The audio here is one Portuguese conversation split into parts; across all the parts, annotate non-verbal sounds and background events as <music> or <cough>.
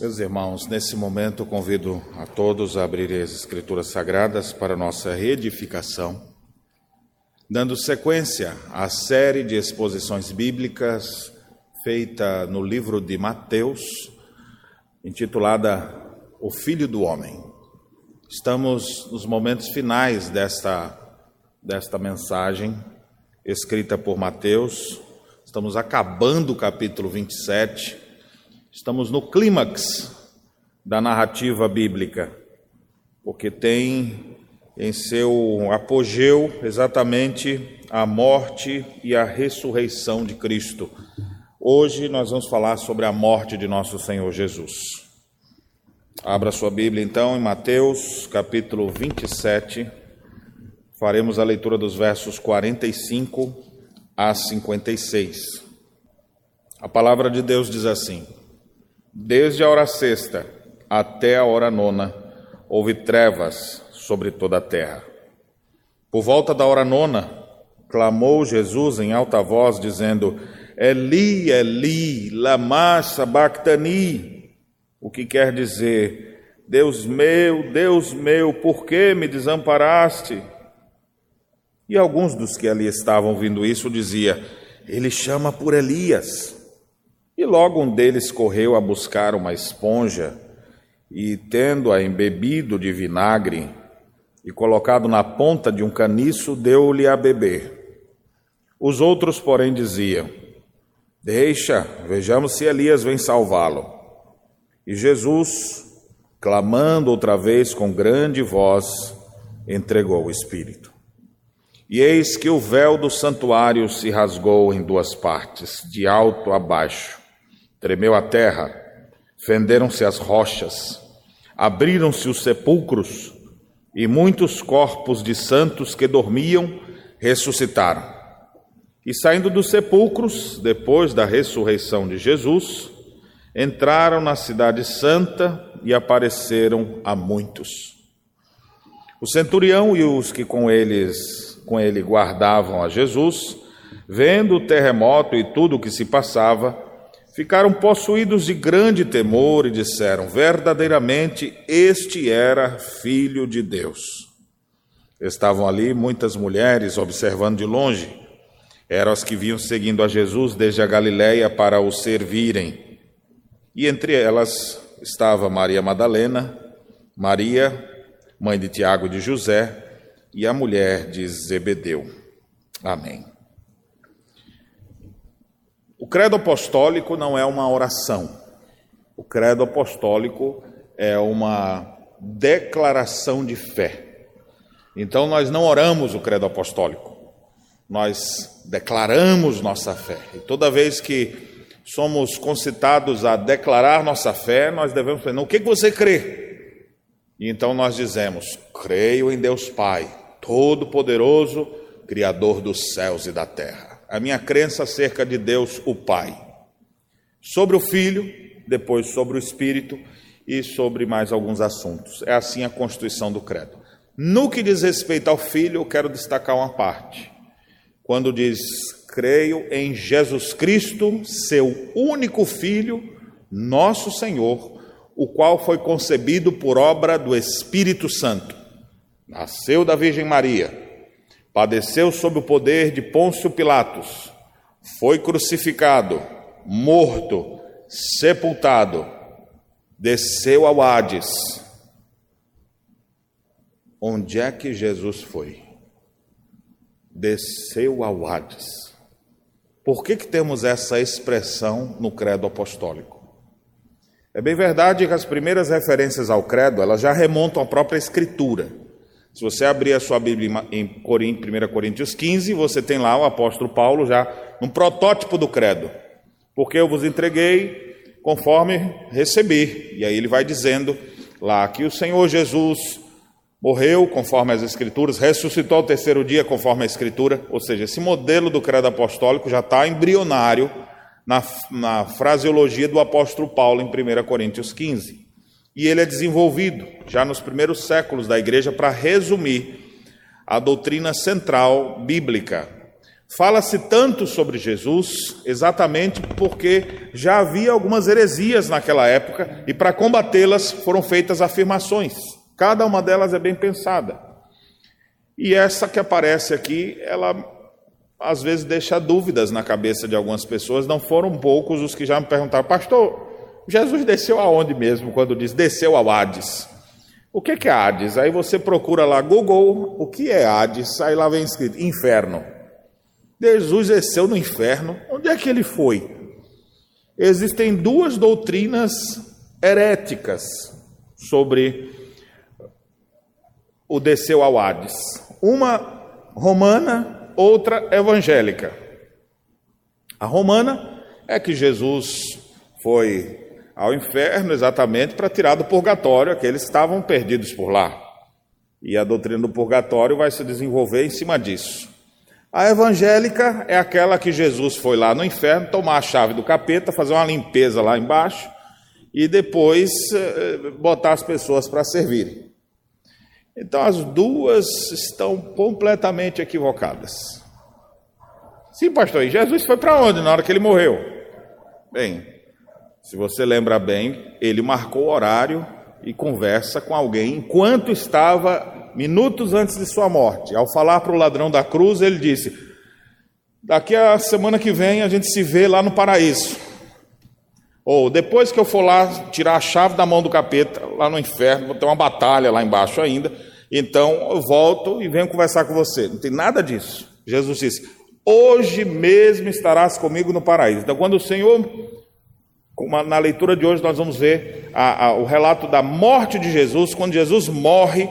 Meus irmãos, nesse momento convido a todos a abrirem as Escrituras Sagradas para nossa reedificação, dando sequência à série de exposições bíblicas feita no livro de Mateus, intitulada O Filho do Homem. Estamos nos momentos finais desta, desta mensagem, escrita por Mateus, estamos acabando o capítulo 27 Estamos no clímax da narrativa bíblica, porque tem em seu apogeu exatamente a morte e a ressurreição de Cristo. Hoje nós vamos falar sobre a morte de nosso Senhor Jesus. Abra sua Bíblia então em Mateus, capítulo 27. Faremos a leitura dos versos 45 a 56. A palavra de Deus diz assim: Desde a hora sexta até a hora nona, houve trevas sobre toda a terra. Por volta da hora nona, clamou Jesus em alta voz, dizendo: Eli, Eli, lama sabachthani, o que quer dizer: Deus meu, Deus meu, por que me desamparaste? E alguns dos que ali estavam ouvindo isso dizia: Ele chama por Elias. E logo um deles correu a buscar uma esponja e, tendo-a embebido de vinagre e colocado na ponta de um caniço, deu-lhe a beber. Os outros, porém, diziam: Deixa, vejamos se Elias vem salvá-lo. E Jesus, clamando outra vez com grande voz, entregou o Espírito. E eis que o véu do santuário se rasgou em duas partes, de alto a baixo Tremeu a terra, fenderam-se as rochas, abriram-se os sepulcros, e muitos corpos de santos que dormiam ressuscitaram. E saindo dos sepulcros, depois da ressurreição de Jesus, entraram na Cidade Santa e apareceram a muitos. O centurião e os que com eles com ele guardavam a Jesus, vendo o terremoto e tudo o que se passava, ficaram possuídos de grande temor e disseram: verdadeiramente este era filho de Deus. Estavam ali muitas mulheres observando de longe. Eram as que vinham seguindo a Jesus desde a Galiléia para o servirem. E entre elas estava Maria Madalena, Maria, mãe de Tiago e de José, e a mulher de Zebedeu. Amém. O credo apostólico não é uma oração. O credo apostólico é uma declaração de fé. Então nós não oramos o credo apostólico. Nós declaramos nossa fé. E toda vez que somos concitados a declarar nossa fé, nós devemos falar: "O que você crê?" E então nós dizemos: "Creio em Deus Pai, todo-poderoso, criador dos céus e da terra." A minha crença acerca de Deus, o Pai, sobre o Filho, depois sobre o Espírito e sobre mais alguns assuntos. É assim a constituição do credo. No que diz respeito ao Filho, eu quero destacar uma parte. Quando diz, creio em Jesus Cristo, seu único Filho, nosso Senhor, o qual foi concebido por obra do Espírito Santo. Nasceu da Virgem Maria padeceu sob o poder de Pôncio Pilatos, foi crucificado, morto, sepultado, desceu ao Hades. Onde é que Jesus foi? Desceu ao Hades. Por que, que temos essa expressão no credo apostólico? É bem verdade que as primeiras referências ao credo elas já remontam à própria Escritura. Se você abrir a sua Bíblia em 1 Coríntios 15, você tem lá o apóstolo Paulo já um protótipo do credo. Porque eu vos entreguei conforme recebi. E aí ele vai dizendo lá que o Senhor Jesus morreu conforme as Escrituras, ressuscitou ao terceiro dia conforme a Escritura. Ou seja, esse modelo do credo apostólico já está embrionário na, na fraseologia do apóstolo Paulo em 1 Coríntios 15 e ele é desenvolvido já nos primeiros séculos da igreja para resumir a doutrina central bíblica. Fala-se tanto sobre Jesus exatamente porque já havia algumas heresias naquela época e para combatê-las foram feitas afirmações. Cada uma delas é bem pensada. E essa que aparece aqui, ela às vezes deixa dúvidas na cabeça de algumas pessoas. Não foram poucos os que já me perguntaram, pastor, Jesus desceu aonde mesmo quando diz desceu ao Hades? O que é Hades? Aí você procura lá Google, o que é Hades? Aí lá vem escrito inferno. Jesus desceu no inferno. Onde é que ele foi? Existem duas doutrinas heréticas sobre o desceu ao Hades. Uma romana, outra evangélica. A romana é que Jesus foi ao inferno exatamente para tirar do purgatório aqueles que estavam perdidos por lá. E a doutrina do purgatório vai se desenvolver em cima disso. A evangélica é aquela que Jesus foi lá no inferno tomar a chave do capeta, fazer uma limpeza lá embaixo e depois eh, botar as pessoas para servirem. Então as duas estão completamente equivocadas. Sim, pastor, e Jesus foi para onde na hora que ele morreu? Bem, se você lembra bem, ele marcou o horário e conversa com alguém enquanto estava minutos antes de sua morte. Ao falar para o ladrão da cruz, ele disse: Daqui a semana que vem a gente se vê lá no paraíso. Ou depois que eu for lá tirar a chave da mão do capeta, lá no inferno, vou ter uma batalha lá embaixo ainda. Então eu volto e venho conversar com você. Não tem nada disso. Jesus disse: Hoje mesmo estarás comigo no paraíso. Então, quando o Senhor na leitura de hoje, nós vamos ver a, a, o relato da morte de Jesus. Quando Jesus morre,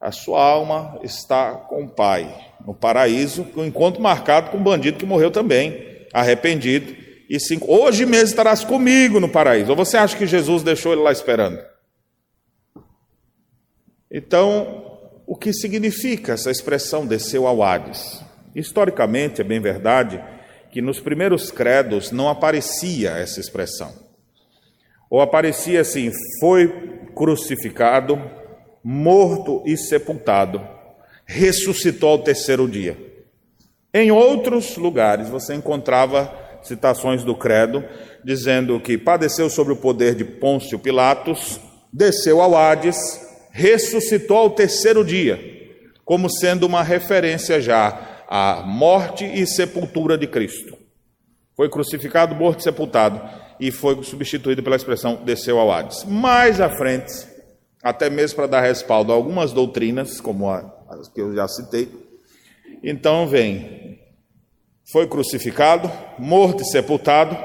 a sua alma está com o Pai no paraíso, um encontro marcado com um bandido que morreu também, arrependido. E sim, hoje mesmo estarás comigo no paraíso. Ou você acha que Jesus deixou ele lá esperando? Então, o que significa essa expressão desceu ao Hades? Historicamente, é bem verdade que nos primeiros credos não aparecia essa expressão. Ou aparecia assim: foi crucificado, morto e sepultado, ressuscitou ao terceiro dia. Em outros lugares você encontrava citações do credo dizendo que padeceu sobre o poder de Pôncio Pilatos, desceu ao Hades, ressuscitou ao terceiro dia, como sendo uma referência já a morte e sepultura de Cristo. Foi crucificado, morto e sepultado, e foi substituído pela expressão desceu ao Hades. Mais à frente, até mesmo para dar respaldo a algumas doutrinas, como as que eu já citei, então vem, foi crucificado, morto e sepultado,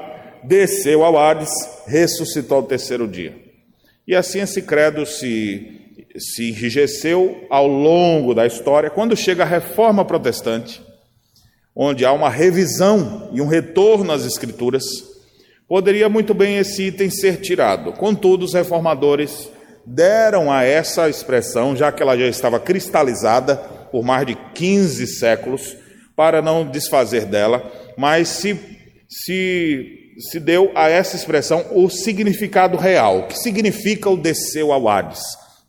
desceu ao Hades, ressuscitou ao terceiro dia. E assim esse credo se se enrijeceu ao longo da história. Quando chega a reforma protestante, onde há uma revisão e um retorno às Escrituras, poderia muito bem esse item ser tirado. Contudo, os reformadores deram a essa expressão, já que ela já estava cristalizada por mais de 15 séculos, para não desfazer dela, mas se, se, se deu a essa expressão o significado real. Que significa o desceu ao Hades?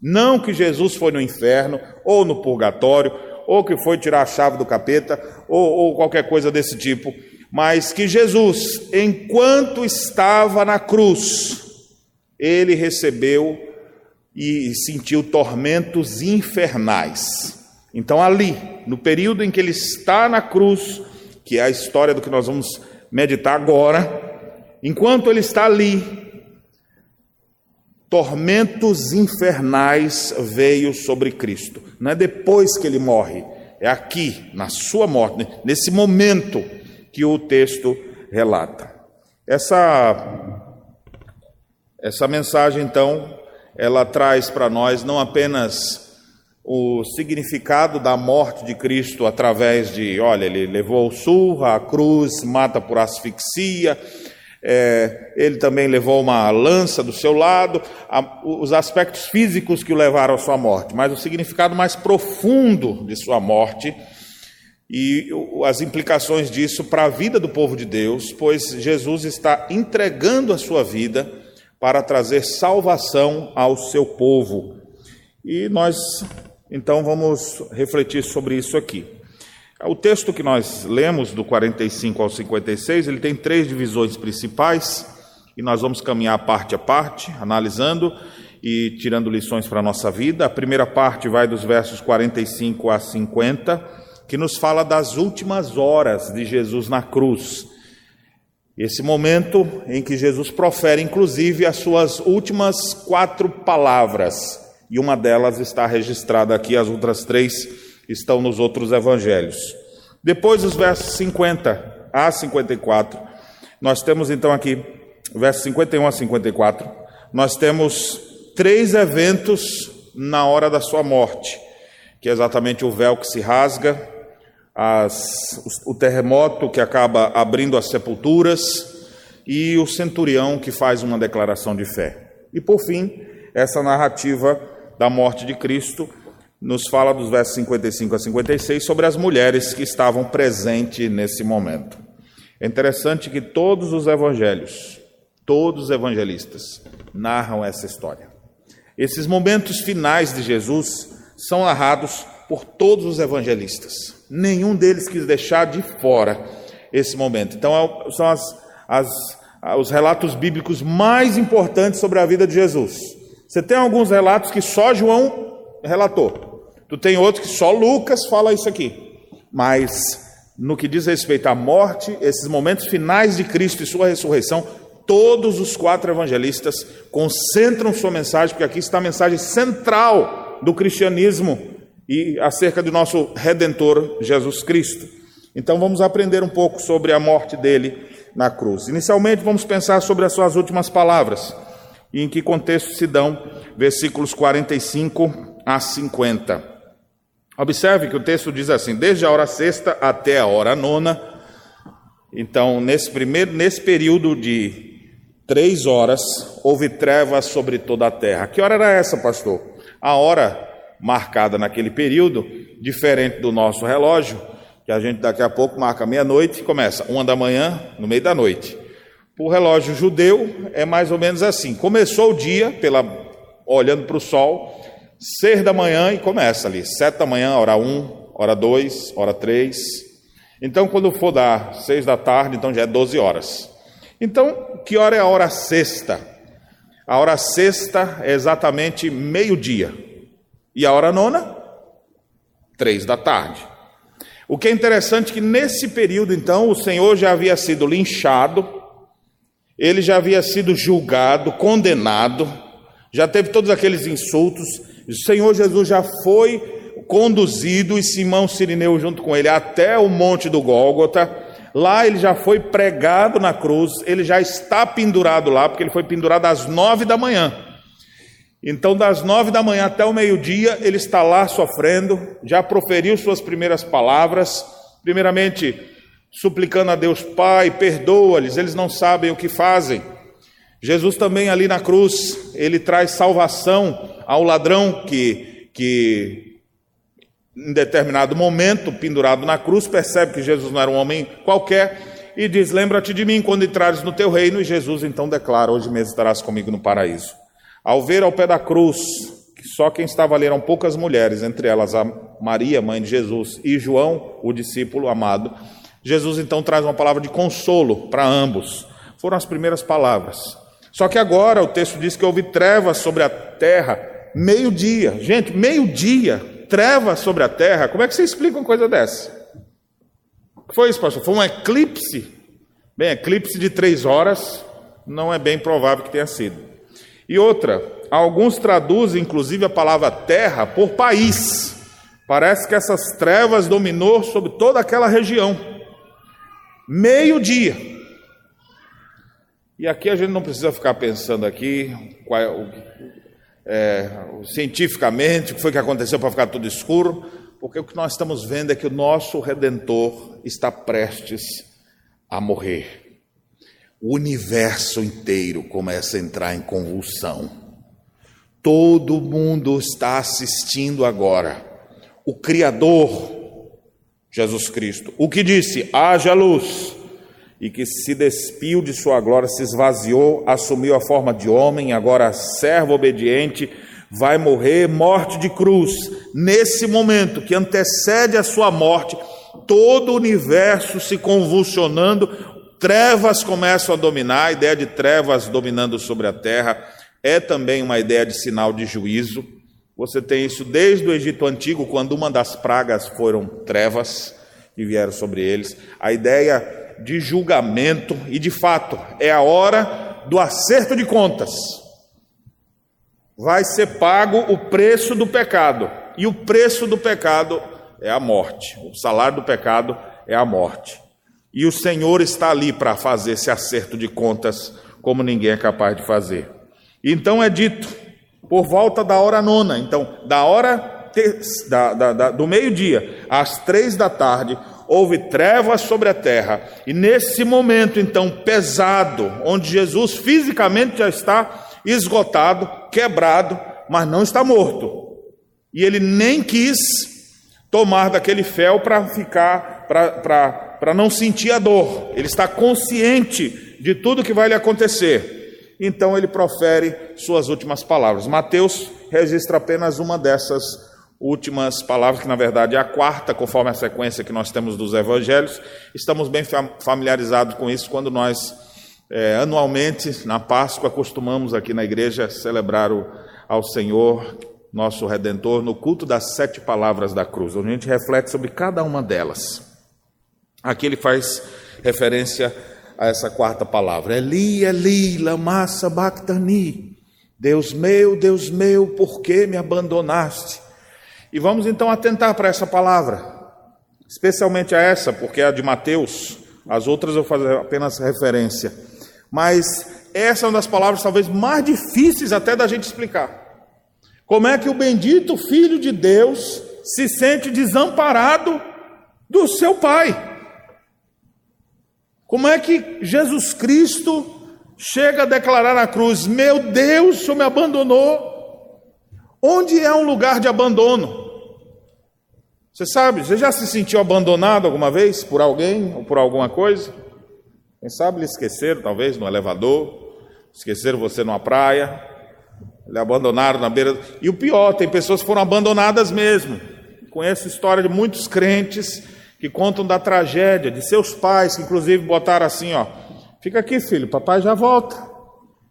Não que Jesus foi no inferno, ou no purgatório, ou que foi tirar a chave do capeta, ou, ou qualquer coisa desse tipo, mas que Jesus, enquanto estava na cruz, ele recebeu e sentiu tormentos infernais. Então, ali, no período em que ele está na cruz, que é a história do que nós vamos meditar agora, enquanto ele está ali, tormentos infernais veio sobre Cristo. Não é depois que ele morre, é aqui, na sua morte, nesse momento que o texto relata. Essa essa mensagem então, ela traz para nós não apenas o significado da morte de Cristo através de, olha, ele levou surra, a cruz, mata por asfixia, é, ele também levou uma lança do seu lado, a, os aspectos físicos que o levaram à sua morte, mas o significado mais profundo de sua morte e as implicações disso para a vida do povo de Deus, pois Jesus está entregando a sua vida para trazer salvação ao seu povo. E nós então vamos refletir sobre isso aqui. O texto que nós lemos, do 45 ao 56, ele tem três divisões principais, e nós vamos caminhar parte a parte, analisando e tirando lições para a nossa vida. A primeira parte vai dos versos 45 a 50, que nos fala das últimas horas de Jesus na cruz. Esse momento em que Jesus profere, inclusive, as suas últimas quatro palavras, e uma delas está registrada aqui, as outras três estão nos outros evangelhos. Depois, os versos 50 a 54, nós temos então aqui, versos 51 a 54, nós temos três eventos na hora da sua morte, que é exatamente o véu que se rasga, as, o terremoto que acaba abrindo as sepulturas e o centurião que faz uma declaração de fé. E por fim, essa narrativa da morte de Cristo nos fala dos versos 55 a 56 sobre as mulheres que estavam presentes nesse momento. É interessante que todos os evangelhos, todos os evangelistas, narram essa história. Esses momentos finais de Jesus são narrados por todos os evangelistas. Nenhum deles quis deixar de fora esse momento. Então, é são as, as, os relatos bíblicos mais importantes sobre a vida de Jesus. Você tem alguns relatos que só João relatou. Tu tem outros que só Lucas fala isso aqui. Mas no que diz respeito à morte, esses momentos finais de Cristo e sua ressurreição, todos os quatro evangelistas concentram sua mensagem, porque aqui está a mensagem central do cristianismo e acerca do nosso redentor Jesus Cristo. Então vamos aprender um pouco sobre a morte dele na cruz. Inicialmente vamos pensar sobre as suas últimas palavras e em que contexto se dão versículos 45 a 50. Observe que o texto diz assim: desde a hora sexta até a hora nona. Então, nesse primeiro, nesse período de três horas, houve trevas sobre toda a terra. Que hora era essa, pastor? A hora marcada naquele período, diferente do nosso relógio, que a gente daqui a pouco marca meia-noite e começa uma da manhã, no meio da noite. O relógio judeu é mais ou menos assim. Começou o dia pela olhando para o sol, Seis da manhã e começa ali. Sete da manhã, hora um, hora dois, hora três. Então, quando for dar seis da tarde, então já é doze horas. Então, que hora é a hora sexta? A hora sexta é exatamente meio-dia. E a hora nona? Três da tarde. O que é interessante é que nesse período, então, o Senhor já havia sido linchado, ele já havia sido julgado, condenado, já teve todos aqueles insultos, o Senhor Jesus já foi conduzido e Simão Sirineu junto com ele até o monte do Gólgota. Lá ele já foi pregado na cruz, ele já está pendurado lá, porque ele foi pendurado às nove da manhã. Então, das nove da manhã até o meio-dia, ele está lá sofrendo, já proferiu suas primeiras palavras, primeiramente suplicando a Deus Pai, perdoa-lhes, eles não sabem o que fazem. Jesus também ali na cruz, ele traz salvação ao ladrão que, que em determinado momento, pendurado na cruz, percebe que Jesus não era um homem qualquer e diz: Lembra-te de mim quando entrares no teu reino. E Jesus então declara: Hoje mesmo estarás comigo no paraíso. Ao ver ao pé da cruz só quem estava ali eram poucas mulheres, entre elas a Maria, mãe de Jesus, e João, o discípulo amado, Jesus então traz uma palavra de consolo para ambos. Foram as primeiras palavras. Só que agora o texto diz que houve trevas sobre a terra, meio-dia. Gente, meio-dia, trevas sobre a terra. Como é que você explica uma coisa dessa? O que foi isso, pastor? Foi um eclipse? Bem, eclipse de três horas não é bem provável que tenha sido. E outra, alguns traduzem inclusive a palavra terra por país. Parece que essas trevas dominou sobre toda aquela região. Meio-dia. E aqui a gente não precisa ficar pensando aqui qual é, é, cientificamente o que foi que aconteceu para ficar tudo escuro, porque o que nós estamos vendo é que o nosso Redentor está prestes a morrer. O universo inteiro começa a entrar em convulsão. Todo mundo está assistindo agora. O Criador, Jesus Cristo, o que disse: haja luz e que se despiu de sua glória, se esvaziou, assumiu a forma de homem, agora servo obediente, vai morrer morte de cruz. Nesse momento que antecede a sua morte, todo o universo se convulsionando, trevas começam a dominar, a ideia de trevas dominando sobre a terra é também uma ideia de sinal de juízo. Você tem isso desde o Egito Antigo, quando uma das pragas foram trevas que vieram sobre eles. A ideia de julgamento, e de fato, é a hora do acerto de contas. Vai ser pago o preço do pecado, e o preço do pecado é a morte. O salário do pecado é a morte. E o Senhor está ali para fazer esse acerto de contas como ninguém é capaz de fazer. Então é dito, por volta da hora nona, então, da hora da, da, da, do meio-dia às três da tarde, houve trevas sobre a terra, e nesse momento, então, pesado, onde Jesus fisicamente já está esgotado, quebrado, mas não está morto, e ele nem quis tomar daquele fel para ficar, para não sentir a dor, ele está consciente de tudo que vai lhe acontecer. Então ele profere suas últimas palavras. Mateus registra apenas uma dessas últimas palavras, que na verdade é a quarta, conforme a sequência que nós temos dos evangelhos. Estamos bem familiarizados com isso quando nós, é, anualmente, na Páscoa, costumamos aqui na igreja celebrar o, ao Senhor nosso Redentor, no culto das sete palavras da cruz, onde a gente reflete sobre cada uma delas. Aqui ele faz referência a essa quarta palavra: Eli, Eli, lama sabachthani. Deus meu, Deus meu, por que me abandonaste? E vamos então atentar para essa palavra, especialmente a essa, porque é a de Mateus, as outras eu fazer apenas referência. Mas essa é uma das palavras talvez mais difíceis até da gente explicar. Como é que o bendito Filho de Deus se sente desamparado do seu Pai? Como é que Jesus Cristo chega a declarar na cruz: Meu Deus, o me abandonou? Onde é um lugar de abandono? Você sabe, você já se sentiu abandonado alguma vez por alguém ou por alguma coisa? Quem sabe lhe esqueceram, talvez, no elevador, esqueceram você numa praia, lhe abandonaram na beira. E o pior, tem pessoas que foram abandonadas mesmo. Conheço história de muitos crentes que contam da tragédia de seus pais, que inclusive botaram assim: ó, fica aqui, filho, papai já volta.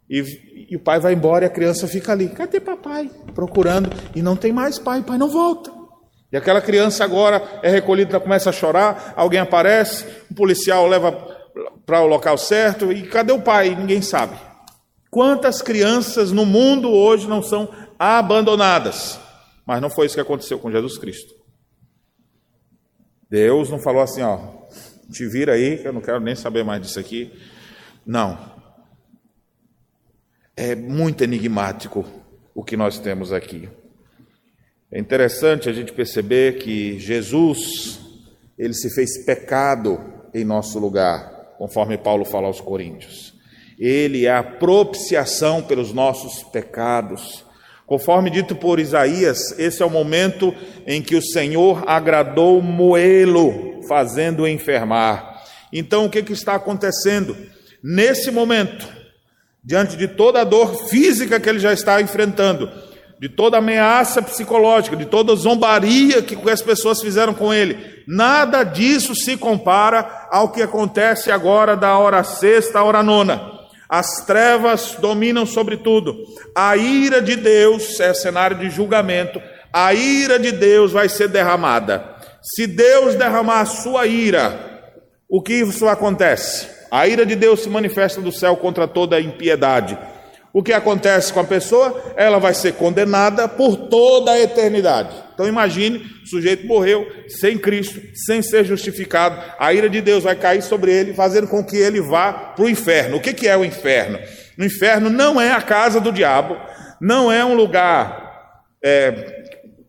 E, e o pai vai embora e a criança fica ali. Cadê papai? Procurando. E não tem mais pai, o pai não volta. E aquela criança agora é recolhida, começa a chorar, alguém aparece, um policial leva para o local certo, e cadê o pai? Ninguém sabe. Quantas crianças no mundo hoje não são abandonadas? Mas não foi isso que aconteceu com Jesus Cristo. Deus não falou assim, ó, te vira aí, que eu não quero nem saber mais disso aqui. Não. É muito enigmático o que nós temos aqui. É interessante a gente perceber que Jesus, ele se fez pecado em nosso lugar, conforme Paulo fala aos Coríntios. Ele é a propiciação pelos nossos pecados. Conforme dito por Isaías, esse é o momento em que o Senhor agradou Moelo, fazendo-o enfermar. Então, o que, que está acontecendo? Nesse momento, diante de toda a dor física que ele já está enfrentando, de toda ameaça psicológica, de toda zombaria que as pessoas fizeram com ele, nada disso se compara ao que acontece agora da hora sexta à hora nona. As trevas dominam sobre tudo. A ira de Deus é cenário de julgamento. A ira de Deus vai ser derramada. Se Deus derramar a sua ira, o que isso acontece? A ira de Deus se manifesta do céu contra toda a impiedade. O que acontece com a pessoa? Ela vai ser condenada por toda a eternidade. Então imagine, o sujeito morreu sem Cristo, sem ser justificado, a ira de Deus vai cair sobre ele, fazendo com que ele vá para o inferno. O que, é o inferno? O inferno não é a casa do diabo, não é um lugar, é,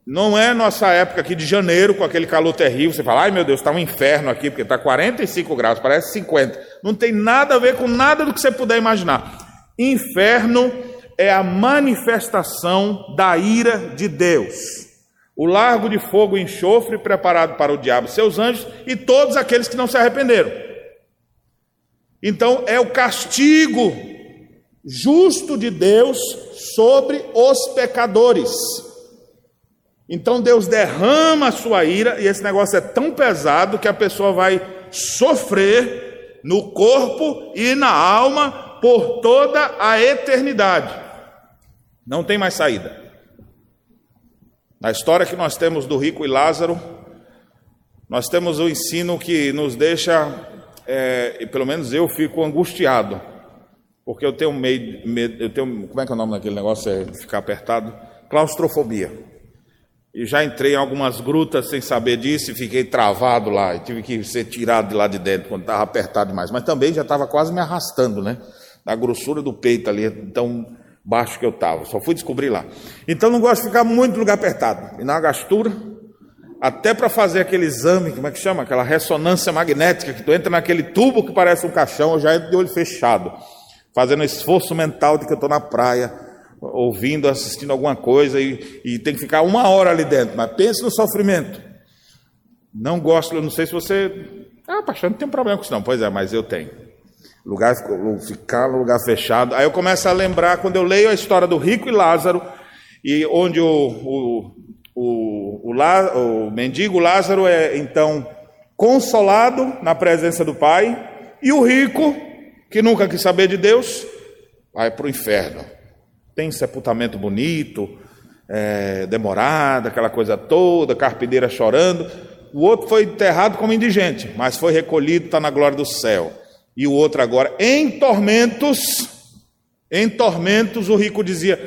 não é nossa época aqui de janeiro, com aquele calor terrível, você fala, ai meu Deus, está um inferno aqui, porque está 45 graus, parece 50. Não tem nada a ver com nada do que você puder imaginar. Inferno é a manifestação da ira de Deus. O largo de fogo e enxofre preparado para o diabo seus anjos e todos aqueles que não se arrependeram. Então é o castigo justo de Deus sobre os pecadores. Então Deus derrama a sua ira e esse negócio é tão pesado que a pessoa vai sofrer no corpo e na alma por toda a eternidade. Não tem mais saída. Na história que nós temos do rico e Lázaro, nós temos o ensino que nos deixa, é, e pelo menos eu fico angustiado, porque eu tenho medo, eu tenho, como é que é o nome daquele negócio, é ficar apertado? Claustrofobia. E já entrei em algumas grutas sem saber disso e fiquei travado lá, e tive que ser tirado de lá de dentro quando estava apertado demais, mas também já estava quase me arrastando, né? Na grossura do peito ali, tão baixo que eu estava, só fui descobrir lá. Então não gosto de ficar muito no lugar apertado, e na gastura, até para fazer aquele exame, como é que chama? Aquela ressonância magnética, que tu entra naquele tubo que parece um caixão, eu já entro de olho fechado, fazendo esforço mental de que eu estou na praia, ouvindo, assistindo alguma coisa, e, e tem que ficar uma hora ali dentro, mas pense no sofrimento. Não gosto, eu não sei se você. Ah, pastor, não tem problema com isso, não. Pois é, mas eu tenho. Lugar, ficar no lugar fechado. Aí eu começo a lembrar, quando eu leio a história do rico e Lázaro, e onde o, o o, o, o mendigo Lázaro é então consolado na presença do Pai, e o rico, que nunca quis saber de Deus, vai para o inferno. Tem sepultamento bonito, é, demorado, aquela coisa toda, carpideira chorando. O outro foi enterrado como indigente, mas foi recolhido, está na glória do céu. E o outro agora, em tormentos, em tormentos, o rico dizia: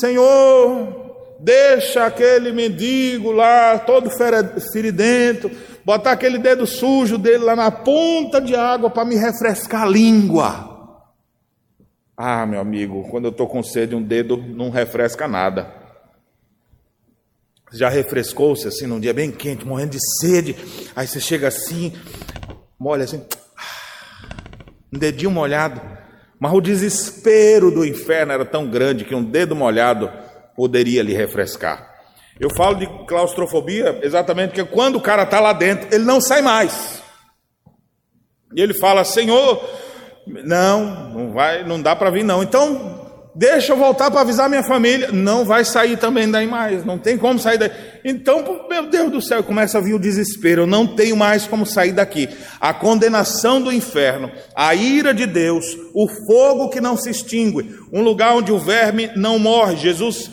Senhor, deixa aquele mendigo lá, todo feridento, botar aquele dedo sujo dele lá na ponta de água para me refrescar a língua. Ah, meu amigo, quando eu estou com sede, um dedo não refresca nada. Já refrescou-se assim num dia bem quente, morrendo de sede. Aí você chega assim, molha assim, um dedinho molhado. Mas o desespero do inferno era tão grande que um dedo molhado poderia lhe refrescar. Eu falo de claustrofobia exatamente porque quando o cara está lá dentro, ele não sai mais. E ele fala: Senhor, não, não vai, não dá para vir não. Então deixa eu voltar para avisar minha família. Não vai sair também daí mais, não tem como sair daí. Então, meu Deus do céu, começa a vir o desespero. Eu não tenho mais como sair daqui. A condenação do inferno, a ira de Deus, o fogo que não se extingue, um lugar onde o verme não morre. Jesus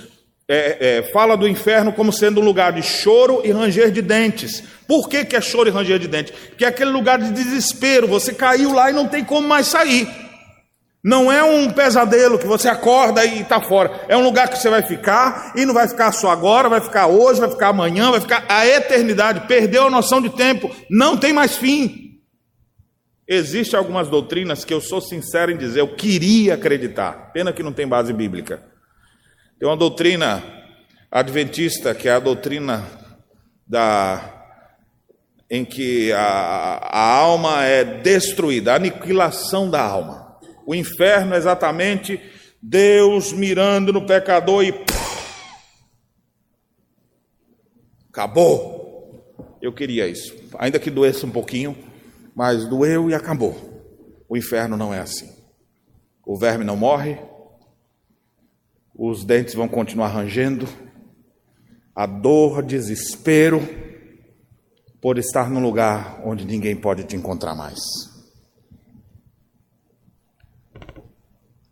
é, é, fala do inferno como sendo um lugar de choro e ranger de dentes. Por que, que é choro e ranger de dentes? Porque é aquele lugar de desespero, você caiu lá e não tem como mais sair. Não é um pesadelo que você acorda e está fora. É um lugar que você vai ficar e não vai ficar só agora, vai ficar hoje, vai ficar amanhã, vai ficar a eternidade. Perdeu a noção de tempo, não tem mais fim. Existem algumas doutrinas que eu sou sincero em dizer, eu queria acreditar, pena que não tem base bíblica tem uma doutrina adventista, que é a doutrina da, em que a, a alma é destruída, a aniquilação da alma. O inferno é exatamente Deus mirando no pecador e. Acabou. Eu queria isso. Ainda que doesse um pouquinho, mas doeu e acabou. O inferno não é assim. O verme não morre, os dentes vão continuar rangendo, a dor, desespero, por estar num lugar onde ninguém pode te encontrar mais.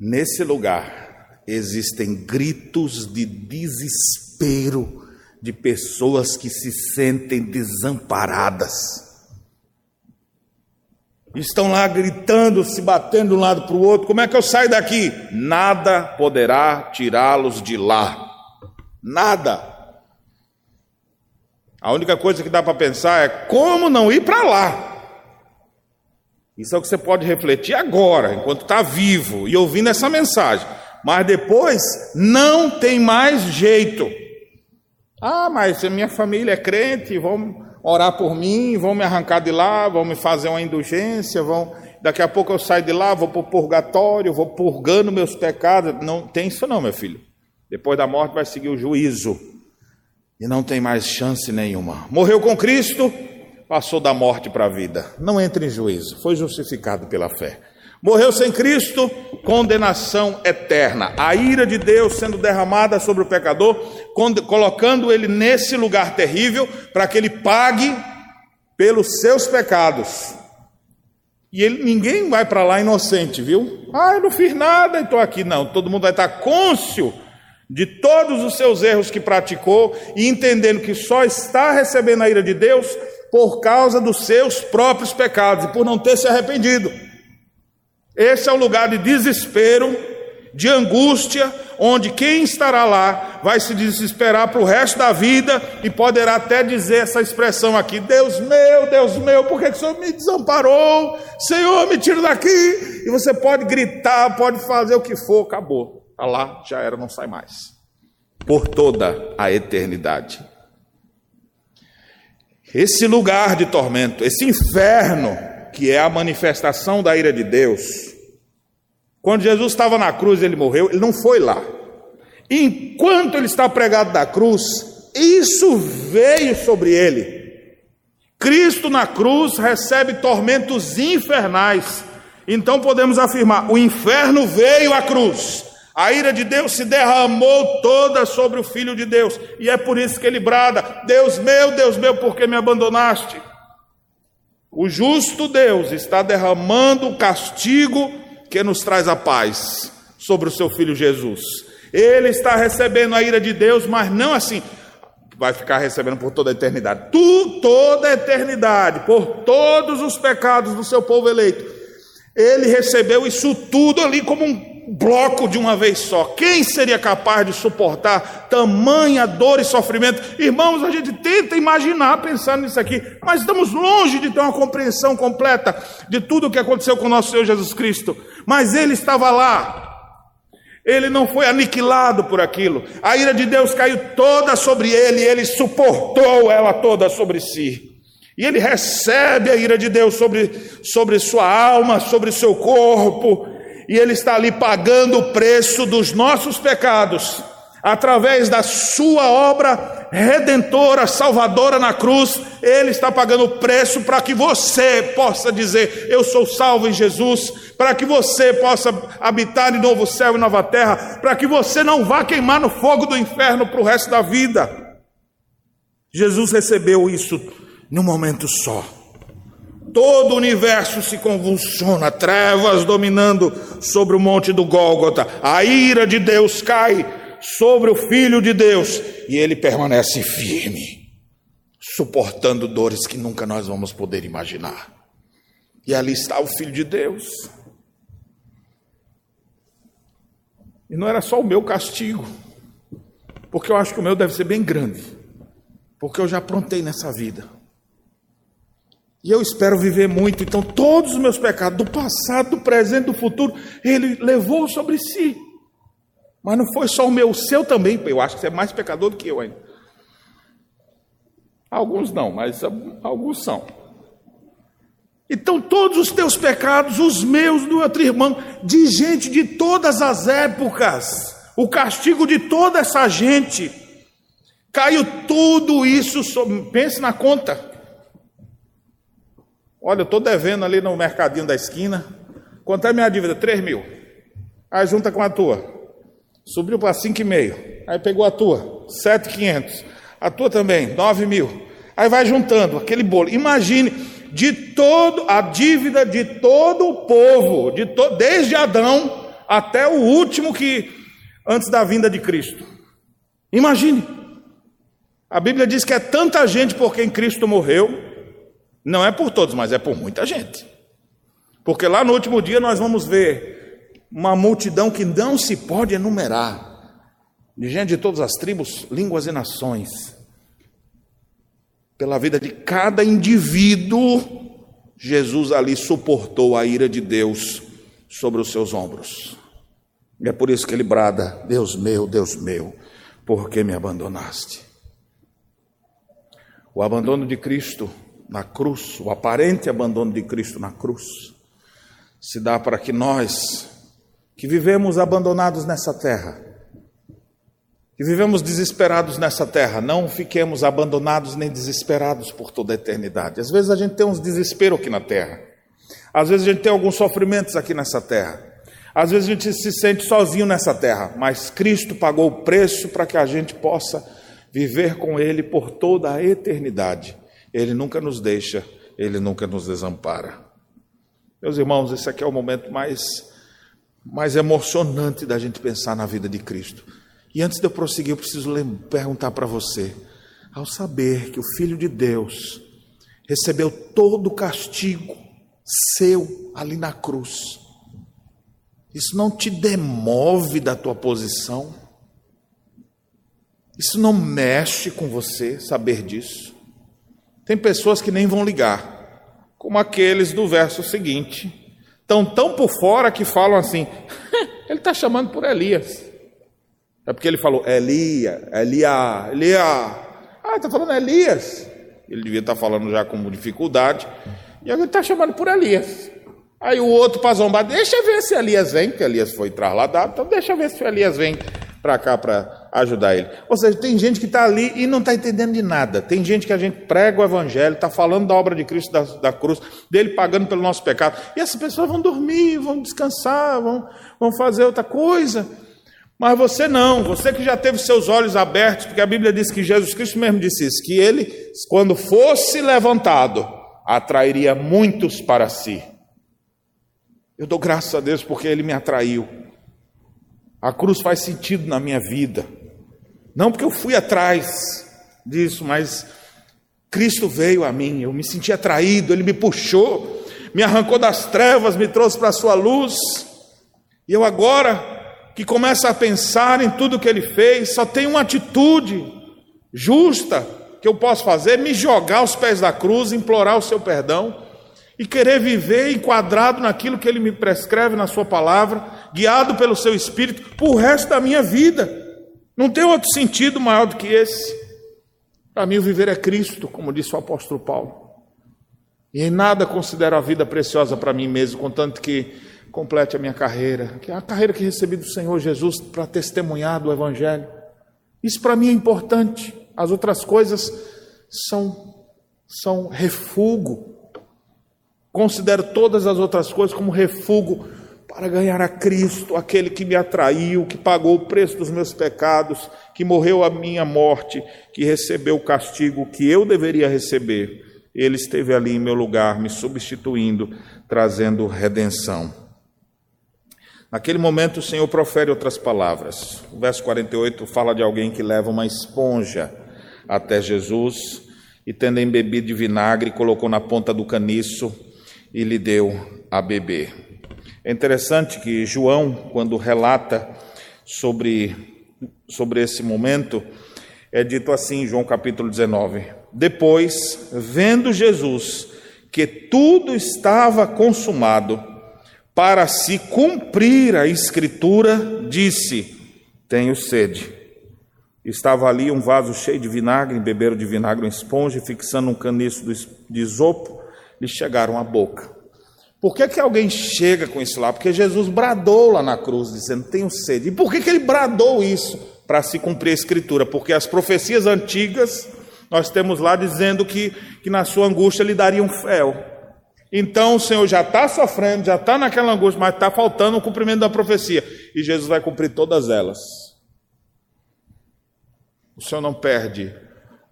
Nesse lugar existem gritos de desespero de pessoas que se sentem desamparadas Estão lá gritando, se batendo de um lado para o outro. Como é que eu saio daqui? Nada poderá tirá-los de lá. Nada. A única coisa que dá para pensar é como não ir para lá. Isso é o que você pode refletir agora, enquanto está vivo e ouvindo essa mensagem. Mas depois não tem mais jeito. Ah, mas minha família é crente, vamos orar por mim, vão me arrancar de lá, vão me fazer uma indulgência, vão. Daqui a pouco eu saio de lá, vou para o purgatório, vou purgando meus pecados. Não tem isso, não, meu filho. Depois da morte vai seguir o juízo. E não tem mais chance nenhuma. Morreu com Cristo, passou da morte para a vida. Não entre em juízo, foi justificado pela fé. Morreu sem Cristo, condenação eterna. A ira de Deus sendo derramada sobre o pecador, colocando ele nesse lugar terrível, para que ele pague pelos seus pecados. E ele, ninguém vai para lá inocente, viu? Ah, eu não fiz nada e estou aqui. Não, todo mundo vai estar cônscio de todos os seus erros que praticou e entendendo que só está recebendo a ira de Deus por causa dos seus próprios pecados e por não ter se arrependido. Esse é o lugar de desespero, de angústia, onde quem estará lá vai se desesperar para o resto da vida e poderá até dizer essa expressão aqui: Deus meu, Deus meu, por que, o Senhor me desamparou? Senhor, me tira daqui. E você pode gritar, pode fazer o que for, acabou. Está lá, já era, não sai mais. Por toda a eternidade. Esse lugar de tormento, esse inferno, que é a manifestação da ira de Deus. Quando Jesus estava na cruz, ele morreu, ele não foi lá. Enquanto ele está pregado da cruz, isso veio sobre ele. Cristo na cruz recebe tormentos infernais. Então podemos afirmar: o inferno veio à cruz. A ira de Deus se derramou toda sobre o Filho de Deus, e é por isso que ele brada: Deus meu, Deus meu, por que me abandonaste? O justo Deus está derramando o castigo que nos traz a paz sobre o seu filho Jesus. Ele está recebendo a ira de Deus, mas não assim, vai ficar recebendo por toda a eternidade. Tu, toda a eternidade, por todos os pecados do seu povo eleito. Ele recebeu isso tudo ali como um bloco de uma vez só. Quem seria capaz de suportar tamanha dor e sofrimento? Irmãos, a gente tenta imaginar pensando nisso aqui, mas estamos longe de ter uma compreensão completa de tudo o que aconteceu com o nosso Senhor Jesus Cristo. Mas ele estava lá. Ele não foi aniquilado por aquilo. A ira de Deus caiu toda sobre ele, ele suportou ela toda sobre si. E ele recebe a ira de Deus sobre, sobre sua alma, sobre seu corpo, e Ele está ali pagando o preço dos nossos pecados, através da Sua obra redentora, salvadora na cruz, Ele está pagando o preço para que você possa dizer: Eu sou salvo em Jesus, para que você possa habitar em novo céu e nova terra, para que você não vá queimar no fogo do inferno para o resto da vida. Jesus recebeu isso num momento só. Todo o universo se convulsiona, trevas dominando sobre o monte do Gólgota. A ira de Deus cai sobre o Filho de Deus e ele permanece firme, suportando dores que nunca nós vamos poder imaginar. E ali está o Filho de Deus. E não era só o meu castigo, porque eu acho que o meu deve ser bem grande, porque eu já aprontei nessa vida. E eu espero viver muito. Então, todos os meus pecados, do passado, do presente, do futuro, Ele levou sobre si. Mas não foi só o meu, o seu também. Eu acho que você é mais pecador do que eu ainda. Alguns não, mas alguns são. Então, todos os teus pecados, os meus, do outro irmão, de gente de todas as épocas, o castigo de toda essa gente, caiu tudo isso sobre. Pense na conta. Olha, eu estou devendo ali no mercadinho da esquina. Quanto é minha dívida? 3 mil. Aí junta com a tua. Subiu para 5,5. Aí pegou a tua, 7,500. A tua também, 9 mil. Aí vai juntando aquele bolo. Imagine de todo a dívida de todo o povo, de to, desde Adão até o último que antes da vinda de Cristo. Imagine. A Bíblia diz que é tanta gente por quem Cristo morreu, não é por todos, mas é por muita gente. Porque lá no último dia nós vamos ver uma multidão que não se pode enumerar, de gente de todas as tribos, línguas e nações. Pela vida de cada indivíduo, Jesus ali suportou a ira de Deus sobre os seus ombros. E é por isso que ele brada: Deus meu, Deus meu, por que me abandonaste? O abandono de Cristo na cruz, o aparente abandono de Cristo na cruz, se dá para que nós, que vivemos abandonados nessa terra, que vivemos desesperados nessa terra, não fiquemos abandonados nem desesperados por toda a eternidade. Às vezes a gente tem uns desespero aqui na terra. Às vezes a gente tem alguns sofrimentos aqui nessa terra. Às vezes a gente se sente sozinho nessa terra, mas Cristo pagou o preço para que a gente possa viver com Ele por toda a eternidade. Ele nunca nos deixa, Ele nunca nos desampara. Meus irmãos, esse aqui é o momento mais, mais emocionante da gente pensar na vida de Cristo. E antes de eu prosseguir, eu preciso perguntar para você: ao saber que o Filho de Deus recebeu todo o castigo seu ali na cruz, isso não te demove da tua posição? Isso não mexe com você saber disso? Tem pessoas que nem vão ligar, como aqueles do verso seguinte, estão tão por fora que falam assim: <laughs> ele está chamando por Elias. É porque ele falou Elia, Elia, Elia. Ah, está falando Elias. Ele devia estar tá falando já com dificuldade. E ele está chamando por Elias. Aí o outro para zombar, deixa ver se Elias vem, que Elias foi trasladado, então deixa ver se Elias vem para cá para ajudar ele. Ou seja, tem gente que está ali e não está entendendo de nada. Tem gente que a gente prega o evangelho, está falando da obra de Cristo da, da, cruz, dele pagando pelo nosso pecado. E essas pessoas vão dormir, vão descansar, vão, vão fazer outra coisa. Mas você não, você que já teve seus olhos abertos, porque a Bíblia diz que Jesus Cristo mesmo disse isso, que ele, quando fosse levantado, atrairia muitos para si. Eu dou graças a Deus porque Ele me atraiu. A cruz faz sentido na minha vida. Não porque eu fui atrás disso, mas Cristo veio a mim. Eu me senti atraído, Ele me puxou, me arrancou das trevas, me trouxe para a Sua luz. E eu agora que começo a pensar em tudo que Ele fez, só tenho uma atitude justa que eu posso fazer: me jogar aos pés da cruz, implorar o Seu perdão e querer viver enquadrado naquilo que Ele me prescreve na Sua palavra, guiado pelo Seu Espírito, por resto da minha vida. Não tem outro sentido maior do que esse. Para mim, o viver é Cristo, como disse o apóstolo Paulo. E em nada considero a vida preciosa para mim mesmo, contanto que complete a minha carreira, que é a carreira que recebi do Senhor Jesus para testemunhar do Evangelho. Isso para mim é importante. As outras coisas são, são refúgio Considero todas as outras coisas como refúgio para ganhar a Cristo, aquele que me atraiu, que pagou o preço dos meus pecados, que morreu a minha morte, que recebeu o castigo que eu deveria receber. Ele esteve ali em meu lugar, me substituindo, trazendo redenção. Naquele momento, o Senhor profere outras palavras. O verso 48 fala de alguém que leva uma esponja até Jesus e, tendo embebido de vinagre, colocou na ponta do caniço e lhe deu a beber. É interessante que João, quando relata sobre, sobre esse momento, é dito assim, João capítulo 19: Depois, vendo Jesus que tudo estava consumado, para se cumprir a escritura, disse: Tenho sede. Estava ali um vaso cheio de vinagre, beberam de vinagre uma esponja, fixando um caniço de isopo lhe chegaram à boca. Por que, que alguém chega com isso lá? Porque Jesus bradou lá na cruz, dizendo: Tenho sede. E por que, que ele bradou isso? Para se cumprir a Escritura. Porque as profecias antigas, nós temos lá dizendo que, que na sua angústia lhe daria um fel. Então o Senhor já está sofrendo, já está naquela angústia, mas está faltando o cumprimento da profecia. E Jesus vai cumprir todas elas. O Senhor não perde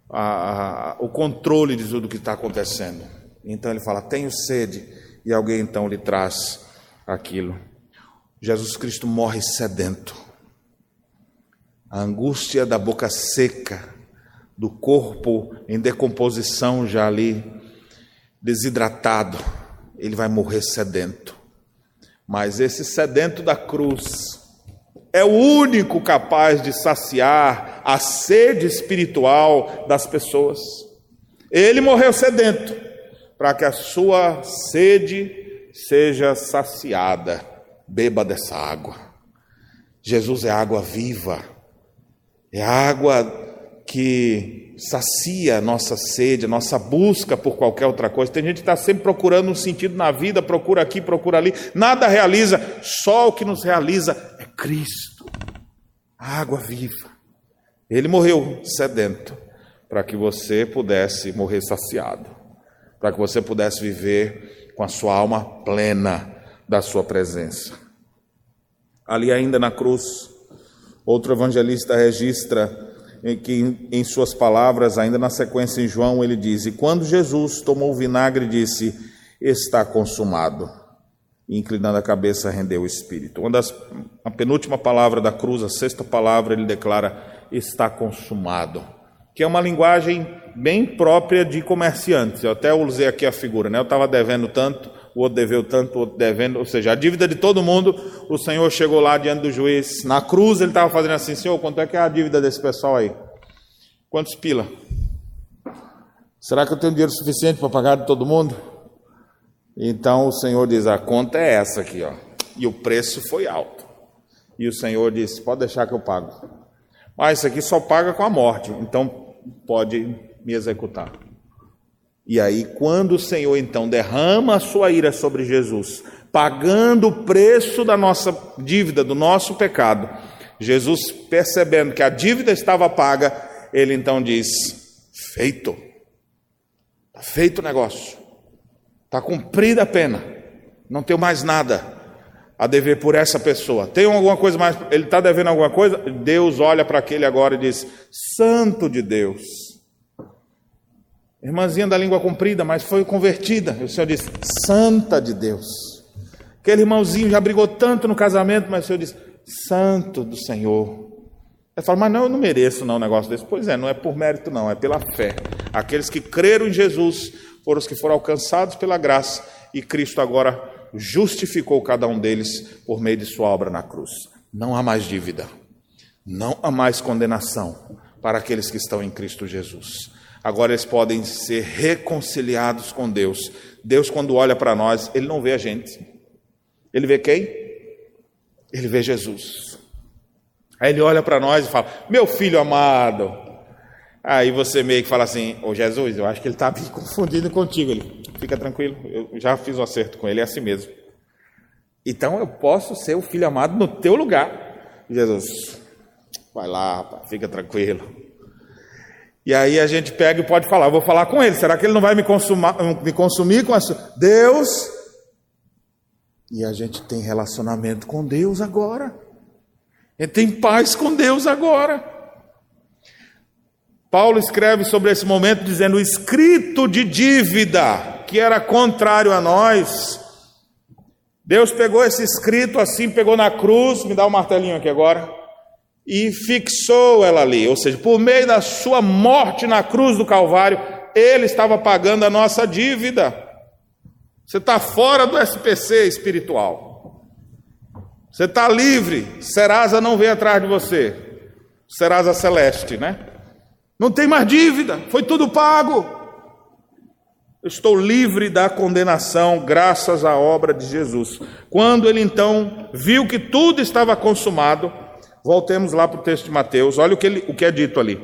a, a, o controle de tudo o que está acontecendo. Então ele fala: Tenho sede, e alguém então lhe traz aquilo. Jesus Cristo morre sedento. A angústia da boca seca, do corpo em decomposição já ali, desidratado, ele vai morrer sedento. Mas esse sedento da cruz é o único capaz de saciar a sede espiritual das pessoas. Ele morreu sedento para que a sua sede seja saciada. Beba dessa água. Jesus é água viva, é água que sacia a nossa sede, a nossa busca por qualquer outra coisa. Tem gente que está sempre procurando um sentido na vida, procura aqui, procura ali, nada realiza, só o que nos realiza é Cristo, a água viva. Ele morreu sedento para que você pudesse morrer saciado para que você pudesse viver com a sua alma plena da sua presença. Ali ainda na cruz, outro evangelista registra que em suas palavras, ainda na sequência em João, ele diz: E quando Jesus tomou o vinagre, disse: Está consumado. E inclinando a cabeça, rendeu o espírito. Uma das, a penúltima palavra da cruz, a sexta palavra, ele declara: Está consumado. Que é uma linguagem bem própria de comerciantes. Eu até usei aqui a figura, né? Eu estava devendo tanto, o outro deveu tanto, o outro devendo, ou seja, a dívida de todo mundo, o Senhor chegou lá diante do juiz, na cruz ele estava fazendo assim, Senhor, quanto é que é a dívida desse pessoal aí? Quantos pila? Será que eu tenho dinheiro suficiente para pagar de todo mundo? Então o Senhor diz, a conta é essa aqui, ó. E o preço foi alto. E o Senhor disse, pode deixar que eu pago. Mas isso aqui só paga com a morte, então pode me executar. E aí, quando o Senhor então derrama a sua ira sobre Jesus, pagando o preço da nossa dívida, do nosso pecado, Jesus, percebendo que a dívida estava paga, ele então diz: Feito, está feito o negócio, está cumprida a pena, não tenho mais nada a dever por essa pessoa. Tem alguma coisa mais? Ele está devendo alguma coisa? Deus olha para aquele agora e diz: Santo de Deus Irmãzinha da língua comprida, mas foi convertida. E o Senhor disse: Santa de Deus. Aquele irmãozinho já brigou tanto no casamento, mas o Senhor disse: Santo do Senhor. Ele fala, mas não, eu não mereço não um negócio desse. Pois é, não é por mérito, não, é pela fé. Aqueles que creram em Jesus foram os que foram alcançados pela graça, e Cristo agora justificou cada um deles por meio de sua obra na cruz. Não há mais dívida, não há mais condenação para aqueles que estão em Cristo Jesus. Agora eles podem ser reconciliados com Deus. Deus, quando olha para nós, ele não vê a gente. Ele vê quem? Ele vê Jesus. Aí ele olha para nós e fala: Meu filho amado. Aí você meio que fala assim: Ô Jesus, eu acho que ele está me <laughs> confundindo contigo. Ele, fica tranquilo, eu já fiz o um acerto com ele, é assim mesmo. Então eu posso ser o filho amado no teu lugar. Jesus, vai lá, fica tranquilo. E aí a gente pega e pode falar, vou falar com ele, será que ele não vai me, consumar, me consumir com essa? Deus. E a gente tem relacionamento com Deus agora. E tem paz com Deus agora. Paulo escreve sobre esse momento dizendo: o escrito de dívida, que era contrário a nós. Deus pegou esse escrito assim, pegou na cruz, me dá o um martelinho aqui agora e fixou ela ali, ou seja, por meio da sua morte na cruz do Calvário, ele estava pagando a nossa dívida. Você está fora do SPC espiritual. Você está livre. Serasa não vem atrás de você. Serasa celeste, né? Não tem mais dívida. Foi tudo pago. Eu estou livre da condenação graças à obra de Jesus. Quando ele então viu que tudo estava consumado, Voltemos lá para o texto de Mateus, olha o que, ele, o que é dito ali.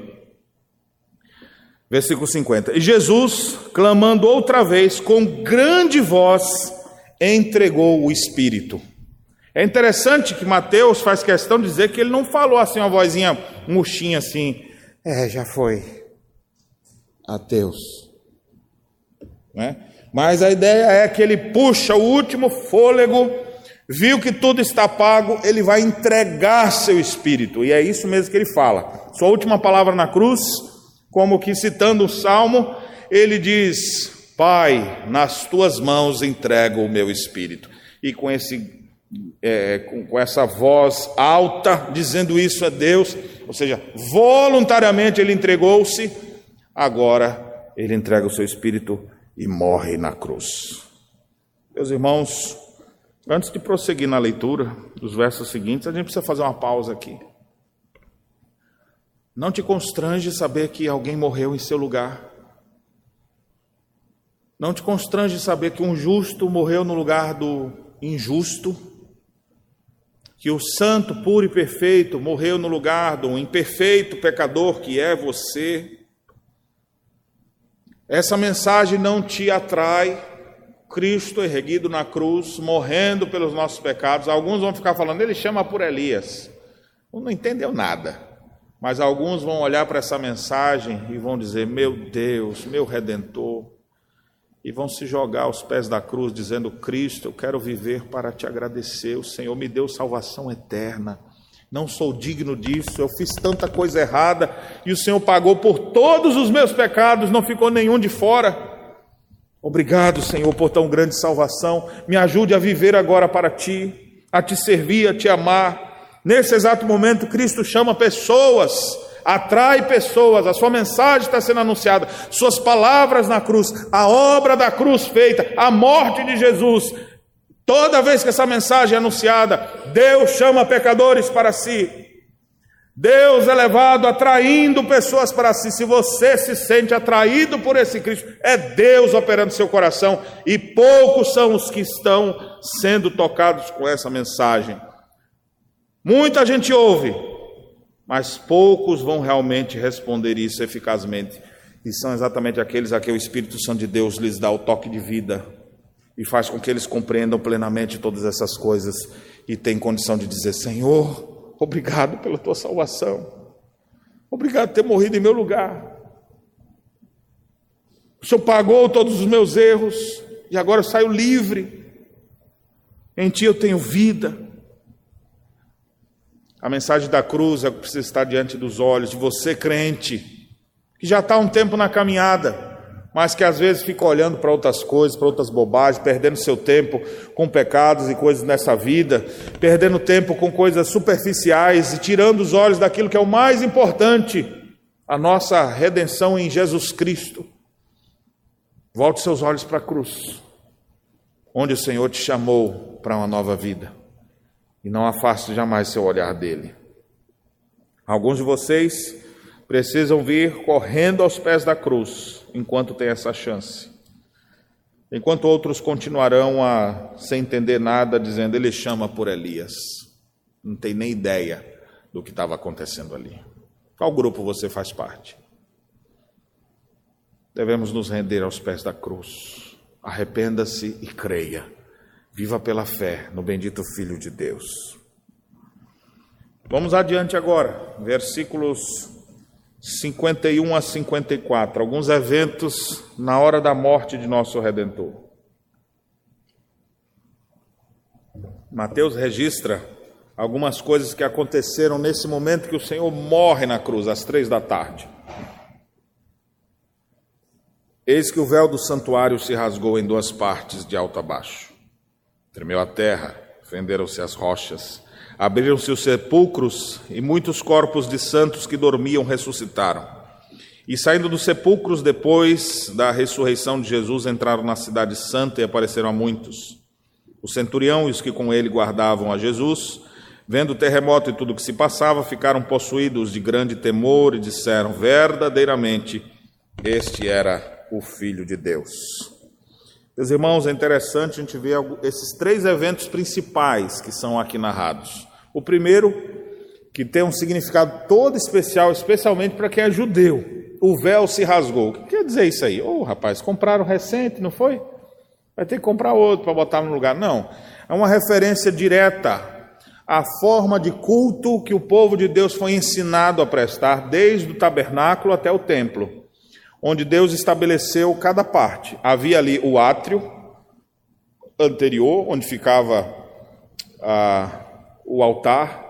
Versículo 50. E Jesus, clamando outra vez, com grande voz, entregou o Espírito. É interessante que Mateus faz questão de dizer que ele não falou assim, uma vozinha murchinha assim, é, já foi. Ateus. Né? Mas a ideia é que ele puxa o último fôlego viu que tudo está pago, ele vai entregar seu espírito. E é isso mesmo que ele fala. Sua última palavra na cruz, como que citando o salmo, ele diz: Pai, nas tuas mãos entrego o meu espírito. E com esse é, com, essa voz alta, dizendo isso a Deus, ou seja, voluntariamente ele entregou-se, agora ele entrega o seu espírito e morre na cruz. Meus irmãos, Antes de prosseguir na leitura dos versos seguintes, a gente precisa fazer uma pausa aqui. Não te constrange saber que alguém morreu em seu lugar. Não te constrange saber que um justo morreu no lugar do injusto. Que o santo, puro e perfeito morreu no lugar do imperfeito pecador que é você. Essa mensagem não te atrai Cristo erguido na cruz, morrendo pelos nossos pecados. Alguns vão ficar falando, ele chama por Elias. Não entendeu nada. Mas alguns vão olhar para essa mensagem e vão dizer: Meu Deus, meu redentor, e vão se jogar aos pés da cruz, dizendo: Cristo, eu quero viver para te agradecer. O Senhor me deu salvação eterna. Não sou digno disso, eu fiz tanta coisa errada e o Senhor pagou por todos os meus pecados, não ficou nenhum de fora. Obrigado, Senhor, por tão grande salvação. Me ajude a viver agora para ti, a te servir, a te amar. Nesse exato momento, Cristo chama pessoas atrai pessoas, a sua mensagem está sendo anunciada, suas palavras na cruz, a obra da cruz feita, a morte de Jesus. Toda vez que essa mensagem é anunciada, Deus chama pecadores para si. Deus é levado atraindo pessoas para si. Se você se sente atraído por esse Cristo, é Deus operando seu coração e poucos são os que estão sendo tocados com essa mensagem. Muita gente ouve, mas poucos vão realmente responder isso eficazmente. E são exatamente aqueles a que o Espírito Santo de Deus lhes dá o toque de vida e faz com que eles compreendam plenamente todas essas coisas e tenham condição de dizer: Senhor, obrigado pela tua salvação, obrigado por ter morrido em meu lugar. O Senhor pagou todos os meus erros e agora eu saio livre. Em Ti eu tenho vida. A mensagem da cruz é o que precisa estar diante dos olhos de você, crente, que já está um tempo na caminhada, mas que às vezes fica olhando para outras coisas, para outras bobagens, perdendo seu tempo com pecados e coisas nessa vida, perdendo tempo com coisas superficiais e tirando os olhos daquilo que é o mais importante, a nossa redenção em Jesus Cristo. Volte seus olhos para a cruz, onde o Senhor te chamou para uma nova vida e não afaste jamais seu olhar dele. Alguns de vocês precisam vir correndo aos pés da cruz enquanto tem essa chance. Enquanto outros continuarão a sem entender nada, dizendo ele chama por Elias. Não tem nem ideia do que estava acontecendo ali. Qual grupo você faz parte? Devemos nos render aos pés da cruz. Arrependa-se e creia. Viva pela fé no bendito Filho de Deus. Vamos adiante agora, versículos 51 a 54, alguns eventos na hora da morte de nosso Redentor. Mateus registra algumas coisas que aconteceram nesse momento que o Senhor morre na cruz, às três da tarde. Eis que o véu do santuário se rasgou em duas partes, de alto a baixo. Tremeu a terra, fenderam-se as rochas, abriram-se os sepulcros e muitos corpos de santos que dormiam ressuscitaram. E saindo dos sepulcros depois da ressurreição de Jesus, entraram na cidade santa e apareceram a muitos. O centurião e os que com ele guardavam a Jesus, vendo o terremoto e tudo o que se passava, ficaram possuídos de grande temor e disseram: Verdadeiramente, este era o Filho de Deus. Meus irmãos, é interessante a gente ver esses três eventos principais que são aqui narrados. O primeiro, que tem um significado todo especial, especialmente para quem é judeu. O véu se rasgou. O que quer dizer isso aí? Ô, oh, rapaz, compraram recente, não foi? Vai ter que comprar outro para botar no lugar. Não. É uma referência direta à forma de culto que o povo de Deus foi ensinado a prestar, desde o tabernáculo até o templo onde Deus estabeleceu cada parte. Havia ali o átrio anterior, onde ficava ah, o altar.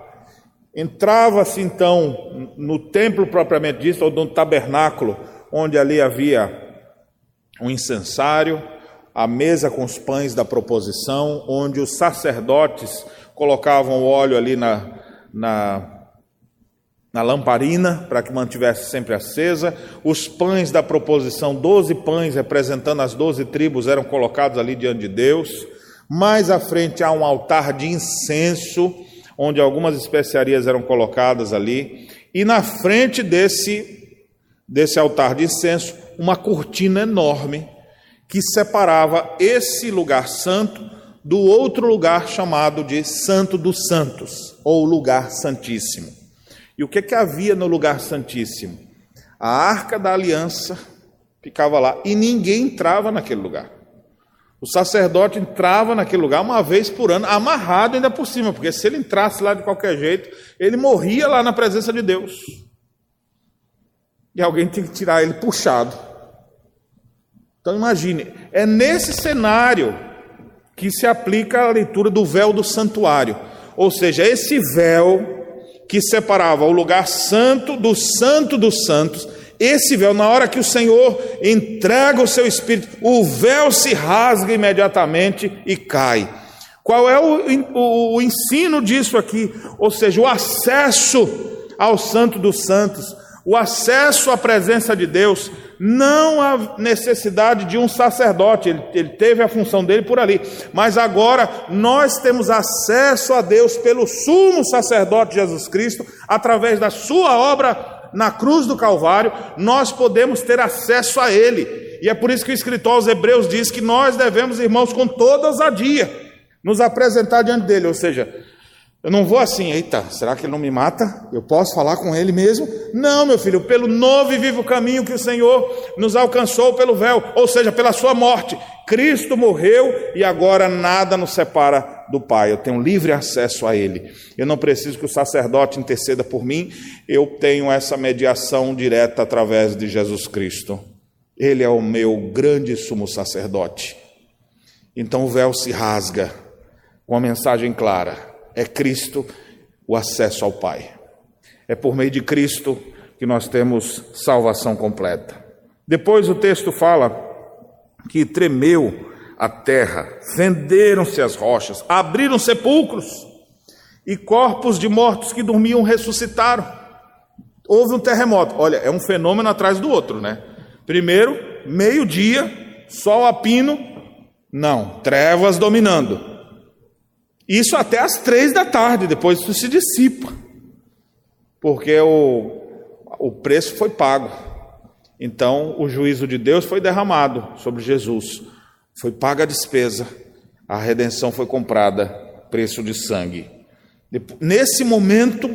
Entrava-se então no templo propriamente dito, ou no tabernáculo, onde ali havia um incensário, a mesa com os pães da proposição, onde os sacerdotes colocavam o óleo ali na, na na lamparina, para que mantivesse sempre acesa. Os pães da proposição, doze pães representando as doze tribos, eram colocados ali diante de Deus. Mais à frente há um altar de incenso, onde algumas especiarias eram colocadas ali. E na frente desse, desse altar de incenso, uma cortina enorme que separava esse lugar santo do outro lugar chamado de Santo dos Santos, ou lugar santíssimo. E o que, que havia no lugar santíssimo? A arca da aliança ficava lá e ninguém entrava naquele lugar. O sacerdote entrava naquele lugar uma vez por ano, amarrado ainda por cima, porque se ele entrasse lá de qualquer jeito, ele morria lá na presença de Deus. E alguém tinha que tirar ele puxado. Então imagine, é nesse cenário que se aplica a leitura do véu do santuário. Ou seja, esse véu que separava o lugar santo do santo dos santos, esse véu, na hora que o Senhor entrega o seu espírito, o véu se rasga imediatamente e cai. Qual é o, o, o ensino disso aqui? Ou seja, o acesso ao Santo dos Santos, o acesso à presença de Deus, não há necessidade de um sacerdote, ele, ele, teve a função dele por ali, mas agora nós temos acesso a Deus pelo sumo sacerdote Jesus Cristo, através da sua obra na cruz do Calvário, nós podemos ter acesso a Ele, e é por isso que o escritor aos Hebreus diz que nós devemos, irmãos, com toda ousadia, nos apresentar diante dele, ou seja, eu não vou assim, eita, será que ele não me mata? Eu posso falar com ele mesmo? Não, meu filho, pelo novo e vivo caminho que o Senhor nos alcançou pelo véu, ou seja, pela sua morte. Cristo morreu e agora nada nos separa do Pai. Eu tenho livre acesso a Ele. Eu não preciso que o sacerdote interceda por mim, eu tenho essa mediação direta através de Jesus Cristo. Ele é o meu grande sumo sacerdote. Então o véu se rasga com a mensagem clara: é Cristo o acesso ao Pai. É por meio de Cristo que nós temos salvação completa. Depois o texto fala que tremeu a terra, fenderam-se as rochas, abriram sepulcros e corpos de mortos que dormiam ressuscitaram. Houve um terremoto. Olha, é um fenômeno atrás do outro, né? Primeiro, meio-dia, sol a pino, não, trevas dominando. Isso até às três da tarde, depois isso se dissipa, porque o, o preço foi pago. Então, o juízo de Deus foi derramado sobre Jesus, foi paga a despesa, a redenção foi comprada, preço de sangue. Nesse momento,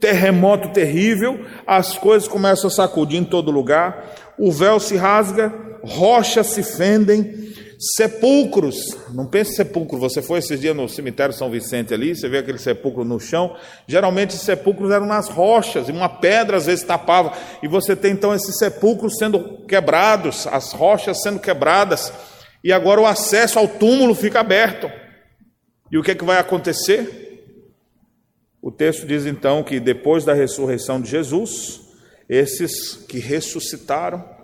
terremoto terrível, as coisas começam a sacudir em todo lugar, o véu se rasga, rochas se fendem, Sepulcros, não pense sepulcro, você foi esses dias no cemitério São Vicente ali, você vê aquele sepulcro no chão, geralmente esses sepulcros eram nas rochas, e uma pedra às vezes tapava, e você tem então esses sepulcros sendo quebrados, as rochas sendo quebradas, e agora o acesso ao túmulo fica aberto. E o que, é que vai acontecer? O texto diz então que depois da ressurreição de Jesus, esses que ressuscitaram,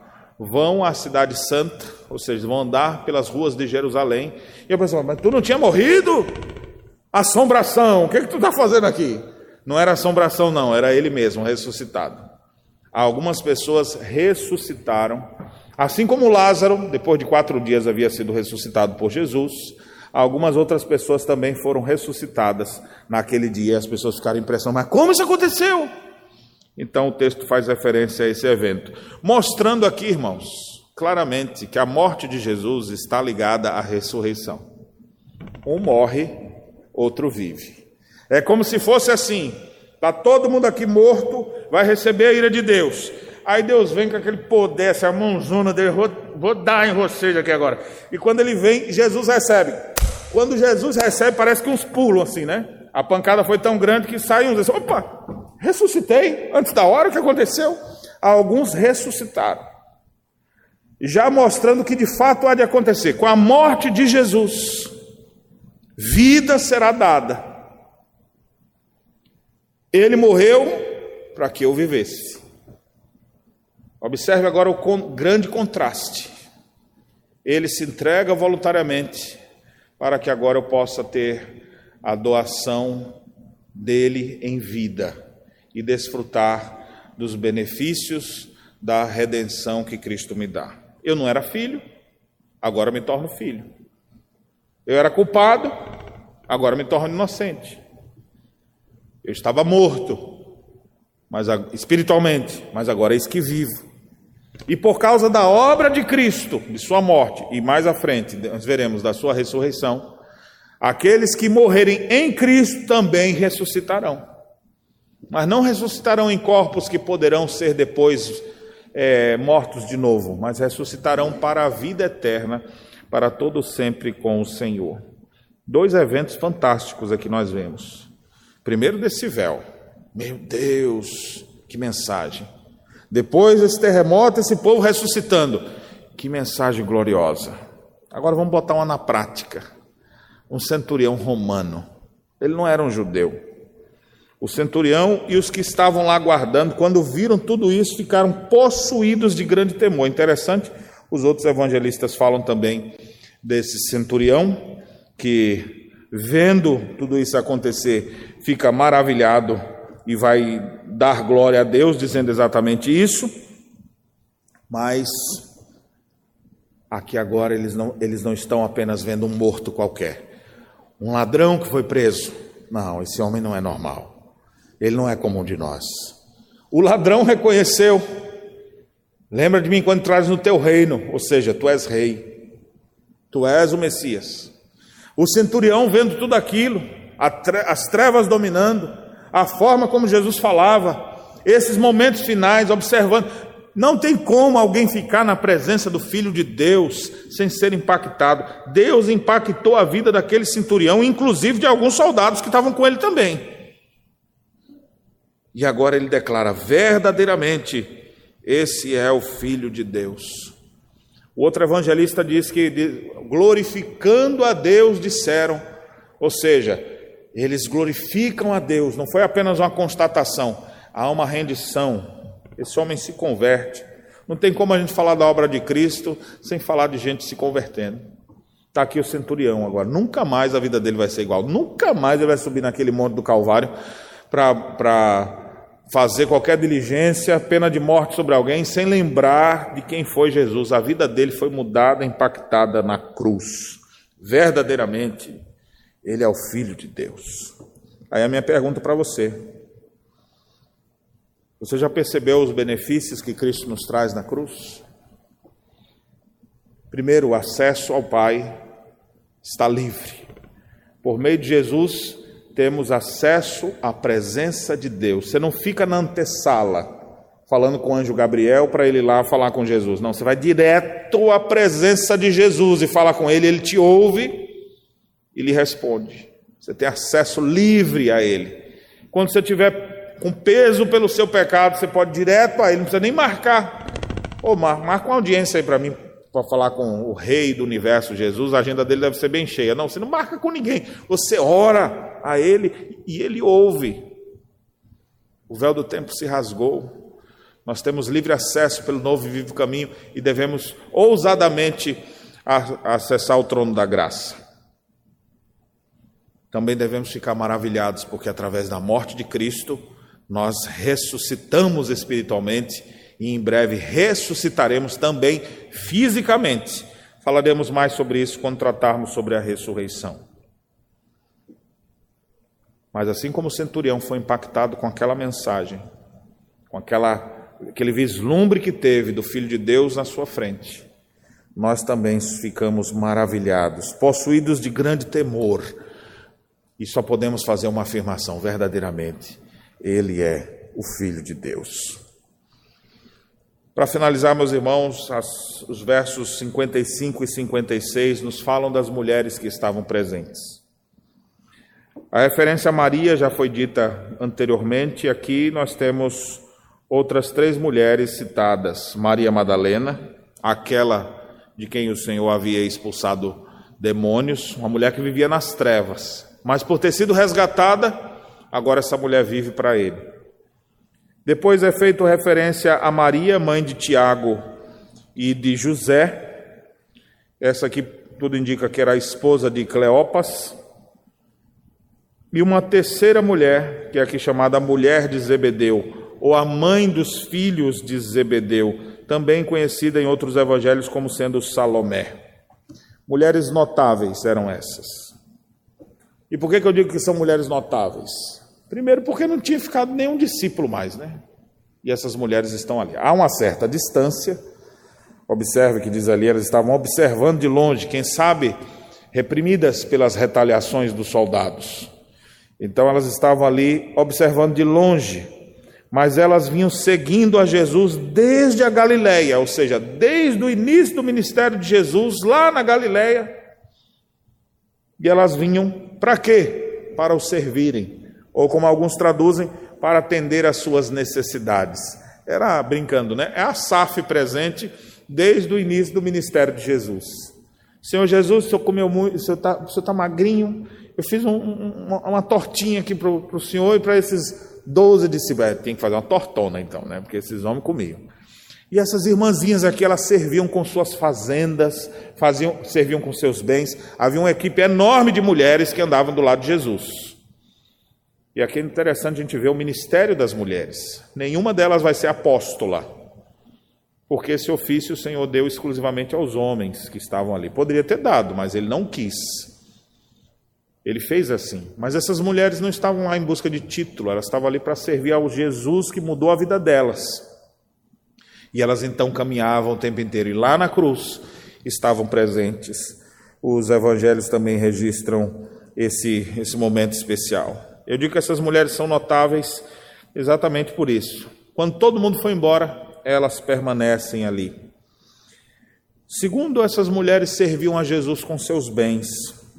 vão à cidade santa, ou seja, vão andar pelas ruas de Jerusalém. E eu pensava, mas tu não tinha morrido? Assombração, o que, é que tu está fazendo aqui? Não era assombração, não, era ele mesmo ressuscitado. Algumas pessoas ressuscitaram, assim como Lázaro, depois de quatro dias havia sido ressuscitado por Jesus. Algumas outras pessoas também foram ressuscitadas naquele dia. As pessoas ficaram impressionadas, mas como isso aconteceu? Então o texto faz referência a esse evento, mostrando aqui, irmãos, claramente que a morte de Jesus está ligada à ressurreição. Um morre, outro vive. É como se fosse assim: está todo mundo aqui morto, vai receber a ira de Deus. Aí Deus vem com aquele poder, essa mãozona dele, vou, vou dar em vocês aqui agora. E quando ele vem, Jesus recebe. Quando Jesus recebe, parece que uns pulam assim, né? A pancada foi tão grande que sai uns assim, opa, Ressuscitei antes da hora, que aconteceu? Alguns ressuscitaram. Já mostrando que de fato há de acontecer. Com a morte de Jesus, vida será dada. Ele morreu para que eu vivesse. Observe agora o grande contraste. Ele se entrega voluntariamente para que agora eu possa ter a doação dele em vida e desfrutar dos benefícios da redenção que Cristo me dá. Eu não era filho, agora me torno filho. Eu era culpado, agora me torno inocente. Eu estava morto, mas espiritualmente, mas agora eis que vivo. E por causa da obra de Cristo, de sua morte, e mais à frente nós veremos da sua ressurreição, aqueles que morrerem em Cristo também ressuscitarão mas não ressuscitarão em corpos que poderão ser depois é, mortos de novo, mas ressuscitarão para a vida eterna, para todo sempre com o Senhor. Dois eventos fantásticos aqui nós vemos. Primeiro desse véu. Meu Deus, que mensagem. Depois desse terremoto, esse povo ressuscitando. Que mensagem gloriosa. Agora vamos botar uma na prática. Um centurião romano. Ele não era um judeu. O centurião e os que estavam lá guardando, quando viram tudo isso, ficaram possuídos de grande temor. Interessante, os outros evangelistas falam também desse centurião que, vendo tudo isso acontecer, fica maravilhado e vai dar glória a Deus, dizendo exatamente isso. Mas aqui agora eles não, eles não estão apenas vendo um morto qualquer, um ladrão que foi preso. Não, esse homem não é normal. Ele não é comum de nós. O ladrão reconheceu. Lembra de mim quando traz no teu reino, ou seja, tu és rei. Tu és o Messias. O centurião vendo tudo aquilo, as trevas dominando, a forma como Jesus falava, esses momentos finais, observando, não tem como alguém ficar na presença do Filho de Deus sem ser impactado. Deus impactou a vida daquele centurião, inclusive de alguns soldados que estavam com ele também. E agora ele declara: verdadeiramente, esse é o Filho de Deus. O outro evangelista diz que, glorificando a Deus, disseram, ou seja, eles glorificam a Deus, não foi apenas uma constatação, há uma rendição, esse homem se converte. Não tem como a gente falar da obra de Cristo sem falar de gente se convertendo. Está aqui o centurião agora. Nunca mais a vida dele vai ser igual. Nunca mais ele vai subir naquele monte do Calvário para fazer qualquer diligência, pena de morte sobre alguém, sem lembrar de quem foi Jesus. A vida dele foi mudada, impactada na cruz. Verdadeiramente, ele é o Filho de Deus. Aí a minha pergunta para você: você já percebeu os benefícios que Cristo nos traz na cruz? Primeiro, o acesso ao Pai está livre. Por meio de Jesus, temos acesso à presença de Deus. Você não fica na antessala falando com o anjo Gabriel para ele ir lá falar com Jesus. Não, você vai direto à presença de Jesus e fala com ele, ele te ouve e lhe responde. Você tem acesso livre a ele. Quando você tiver com peso pelo seu pecado, você pode ir direto a ele, não precisa nem marcar. Ô, Mar, marca uma audiência aí para mim, para falar com o rei do universo, Jesus, a agenda dele deve ser bem cheia. Não, você não marca com ninguém, você ora a ele e ele ouve. O véu do tempo se rasgou, nós temos livre acesso pelo novo e vivo caminho e devemos ousadamente acessar o trono da graça. Também devemos ficar maravilhados, porque através da morte de Cristo, nós ressuscitamos espiritualmente e em breve ressuscitaremos também fisicamente. Falaremos mais sobre isso quando tratarmos sobre a ressurreição. Mas assim como o centurião foi impactado com aquela mensagem, com aquela, aquele vislumbre que teve do Filho de Deus na sua frente, nós também ficamos maravilhados, possuídos de grande temor, e só podemos fazer uma afirmação verdadeiramente: ele é o Filho de Deus. Para finalizar, meus irmãos, as, os versos 55 e 56 nos falam das mulheres que estavam presentes. A referência a Maria já foi dita anteriormente, aqui nós temos outras três mulheres citadas: Maria Madalena, aquela de quem o Senhor havia expulsado demônios, uma mulher que vivia nas trevas, mas por ter sido resgatada, agora essa mulher vive para ele. Depois é feito referência a Maria, mãe de Tiago e de José. Essa aqui tudo indica que era a esposa de Cleopas. E uma terceira mulher, que é aqui chamada mulher de Zebedeu, ou a mãe dos filhos de Zebedeu, também conhecida em outros evangelhos como sendo Salomé. Mulheres notáveis eram essas. E por que, que eu digo que são mulheres notáveis? Primeiro, porque não tinha ficado nenhum discípulo mais, né? E essas mulheres estão ali. Há uma certa distância. Observe que diz ali, elas estavam observando de longe, quem sabe reprimidas pelas retaliações dos soldados. Então elas estavam ali observando de longe, mas elas vinham seguindo a Jesus desde a Galileia, ou seja, desde o início do ministério de Jesus lá na Galileia. E elas vinham para quê? Para o servirem ou como alguns traduzem, para atender às suas necessidades. Era brincando, né? É a SAF presente desde o início do ministério de Jesus. Senhor Jesus, o senhor comeu muito, o senhor está tá magrinho, eu fiz um, uma, uma, tortinha aqui para o senhor e para esses 12 discípulos. É, tem que fazer uma tortona então, né? Porque esses homens comiam. E essas irmãzinhas aqui, elas serviam com suas fazendas, faziam, serviam com seus bens. Havia uma equipe enorme de mulheres que andavam do lado de Jesus. E aqui é interessante a gente ver o ministério das mulheres. Nenhuma delas vai ser apóstola, porque esse ofício o Senhor deu exclusivamente aos homens que estavam ali. Poderia ter dado, mas ele não quis. Ele fez assim. Mas essas mulheres não estavam lá em busca de título, elas estavam ali para servir ao Jesus que mudou a vida delas. E elas então caminhavam o tempo inteiro. E lá na cruz estavam presentes. Os evangelhos também registram esse, esse momento especial. Eu digo que essas mulheres são notáveis exatamente por isso. Quando todo mundo foi embora, elas permanecem ali. Segundo, essas mulheres serviam a Jesus com seus bens,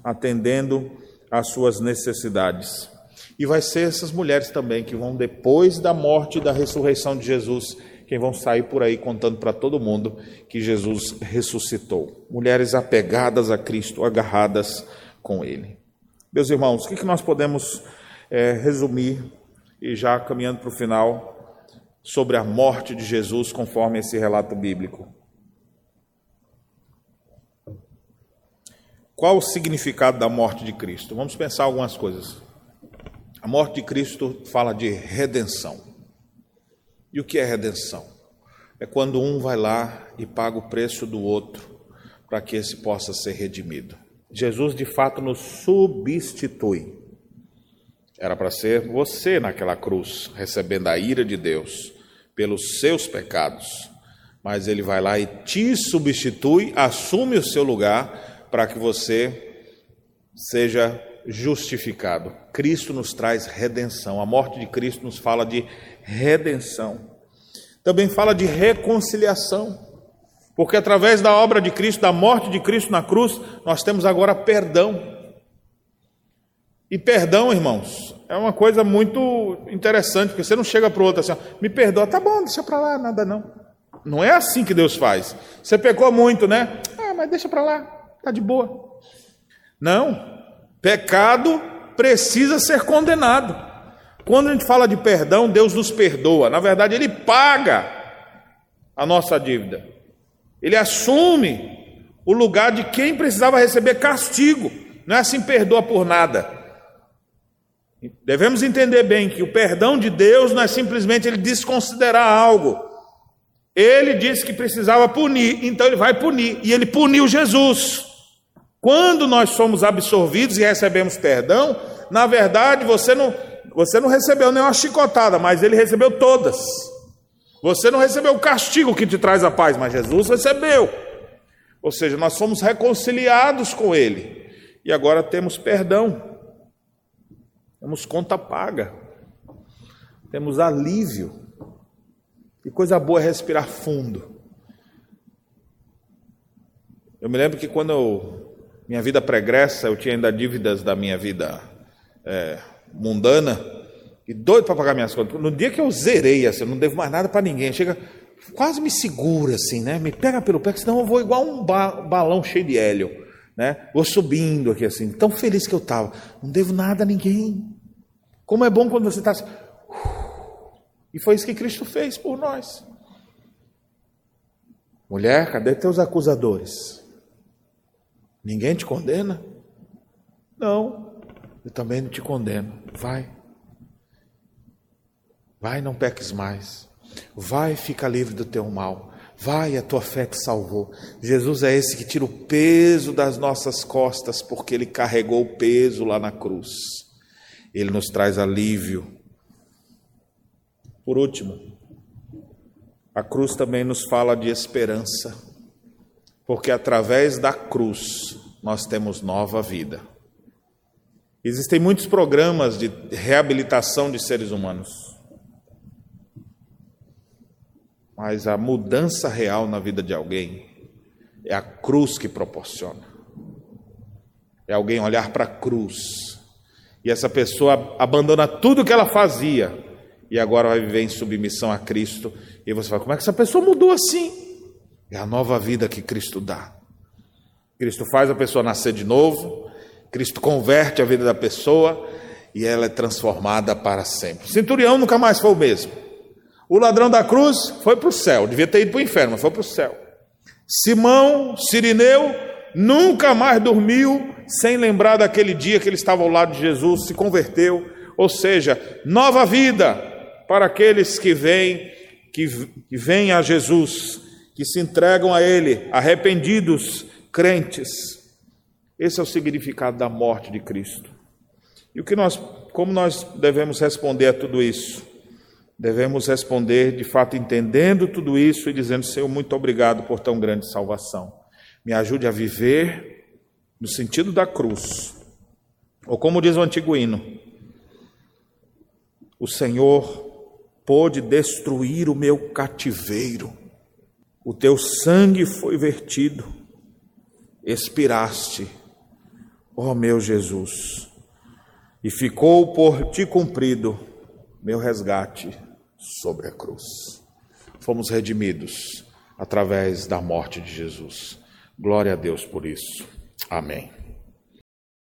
atendendo às suas necessidades. E vai ser essas mulheres também que vão, depois da morte e da ressurreição de Jesus, quem vão sair por aí contando para todo mundo que Jesus ressuscitou. Mulheres apegadas a Cristo, agarradas com Ele. Meus irmãos, o que nós podemos é, resumir, e já caminhando para o final, sobre a morte de Jesus, conforme esse relato bíblico? Qual o significado da morte de Cristo? Vamos pensar algumas coisas. A morte de Cristo fala de redenção. E o que é redenção? É quando um vai lá e paga o preço do outro para que esse possa ser redimido. Jesus de fato nos substitui. Era para ser você naquela cruz, recebendo a ira de Deus pelos seus pecados. Mas ele vai lá e te substitui, assume o seu lugar para que você seja justificado. Cristo nos traz redenção. A morte de Cristo nos fala de redenção. Também fala de reconciliação. Porque através da obra de Cristo, da morte de Cristo na cruz, nós temos agora perdão. E perdão, irmãos, é uma coisa muito interessante, porque você não chega para o outro assim, me perdoa, tá bom, deixa para lá, nada não. Não é assim que Deus faz. Você pecou muito, né? Ah, mas deixa para lá. Está de boa. Não. Pecado precisa ser condenado. Quando a gente fala de perdão, Deus nos perdoa. Na verdade, Ele paga a nossa dívida. Ele assume o lugar de quem precisava receber castigo. Não é assim, perdoa por nada. Devemos entender bem que o perdão de Deus não é simplesmente ele desconsiderar algo. Ele disse que precisava punir, então ele vai punir. E ele puniu Jesus. Quando nós somos absorvidos e recebemos perdão, na verdade você não, você não recebeu nenhuma chicotada, mas ele recebeu todas. Você não recebeu o castigo que te traz a paz, mas Jesus recebeu. Ou seja, nós fomos reconciliados com Ele e agora temos perdão, temos conta paga, temos alívio. E coisa boa é respirar fundo. Eu me lembro que quando eu minha vida pregressa, eu tinha ainda dívidas da minha vida é, mundana, e doido para pagar minhas contas. No dia que eu zerei, assim, eu não devo mais nada para ninguém, chega, quase me segura assim, né? Me pega pelo pé, senão eu vou igual um ba balão cheio de hélio, né? Vou subindo aqui assim, tão feliz que eu estava. Não devo nada a ninguém. Como é bom quando você está assim. E foi isso que Cristo fez por nós. Mulher, cadê teus acusadores? Ninguém te condena? Não, eu também não te condeno. Vai. Vai, não peques mais. Vai, fica livre do teu mal. Vai, a tua fé te salvou. Jesus é esse que tira o peso das nossas costas, porque ele carregou o peso lá na cruz. Ele nos traz alívio. Por último, a cruz também nos fala de esperança porque através da cruz nós temos nova vida. Existem muitos programas de reabilitação de seres humanos, mas a mudança real na vida de alguém é a cruz que proporciona. É alguém olhar para a cruz e essa pessoa abandona tudo que ela fazia e agora vai viver em submissão a Cristo. E você fala: como é que essa pessoa mudou assim? É a nova vida que Cristo dá. Cristo faz a pessoa nascer de novo, Cristo converte a vida da pessoa e ela é transformada para sempre. O centurião nunca mais foi o mesmo. O ladrão da cruz foi para o céu, devia ter ido para o inferno, mas foi para o céu. Simão, Sirineu, nunca mais dormiu sem lembrar daquele dia que ele estava ao lado de Jesus, se converteu, ou seja, nova vida para aqueles que vêm, que, que vêm a Jesus, que se entregam a Ele, arrependidos, crentes. Esse é o significado da morte de Cristo. E o que nós, como nós devemos responder a tudo isso? Devemos responder de fato entendendo tudo isso e dizendo: Senhor, muito obrigado por tão grande salvação. Me ajude a viver no sentido da cruz. Ou como diz o antigo hino, o Senhor pôde destruir o meu cativeiro. O teu sangue foi vertido, expiraste, ó meu Jesus, e ficou por ti cumprido meu resgate sobre a cruz. Fomos redimidos através da morte de Jesus. Glória a Deus por isso. Amém.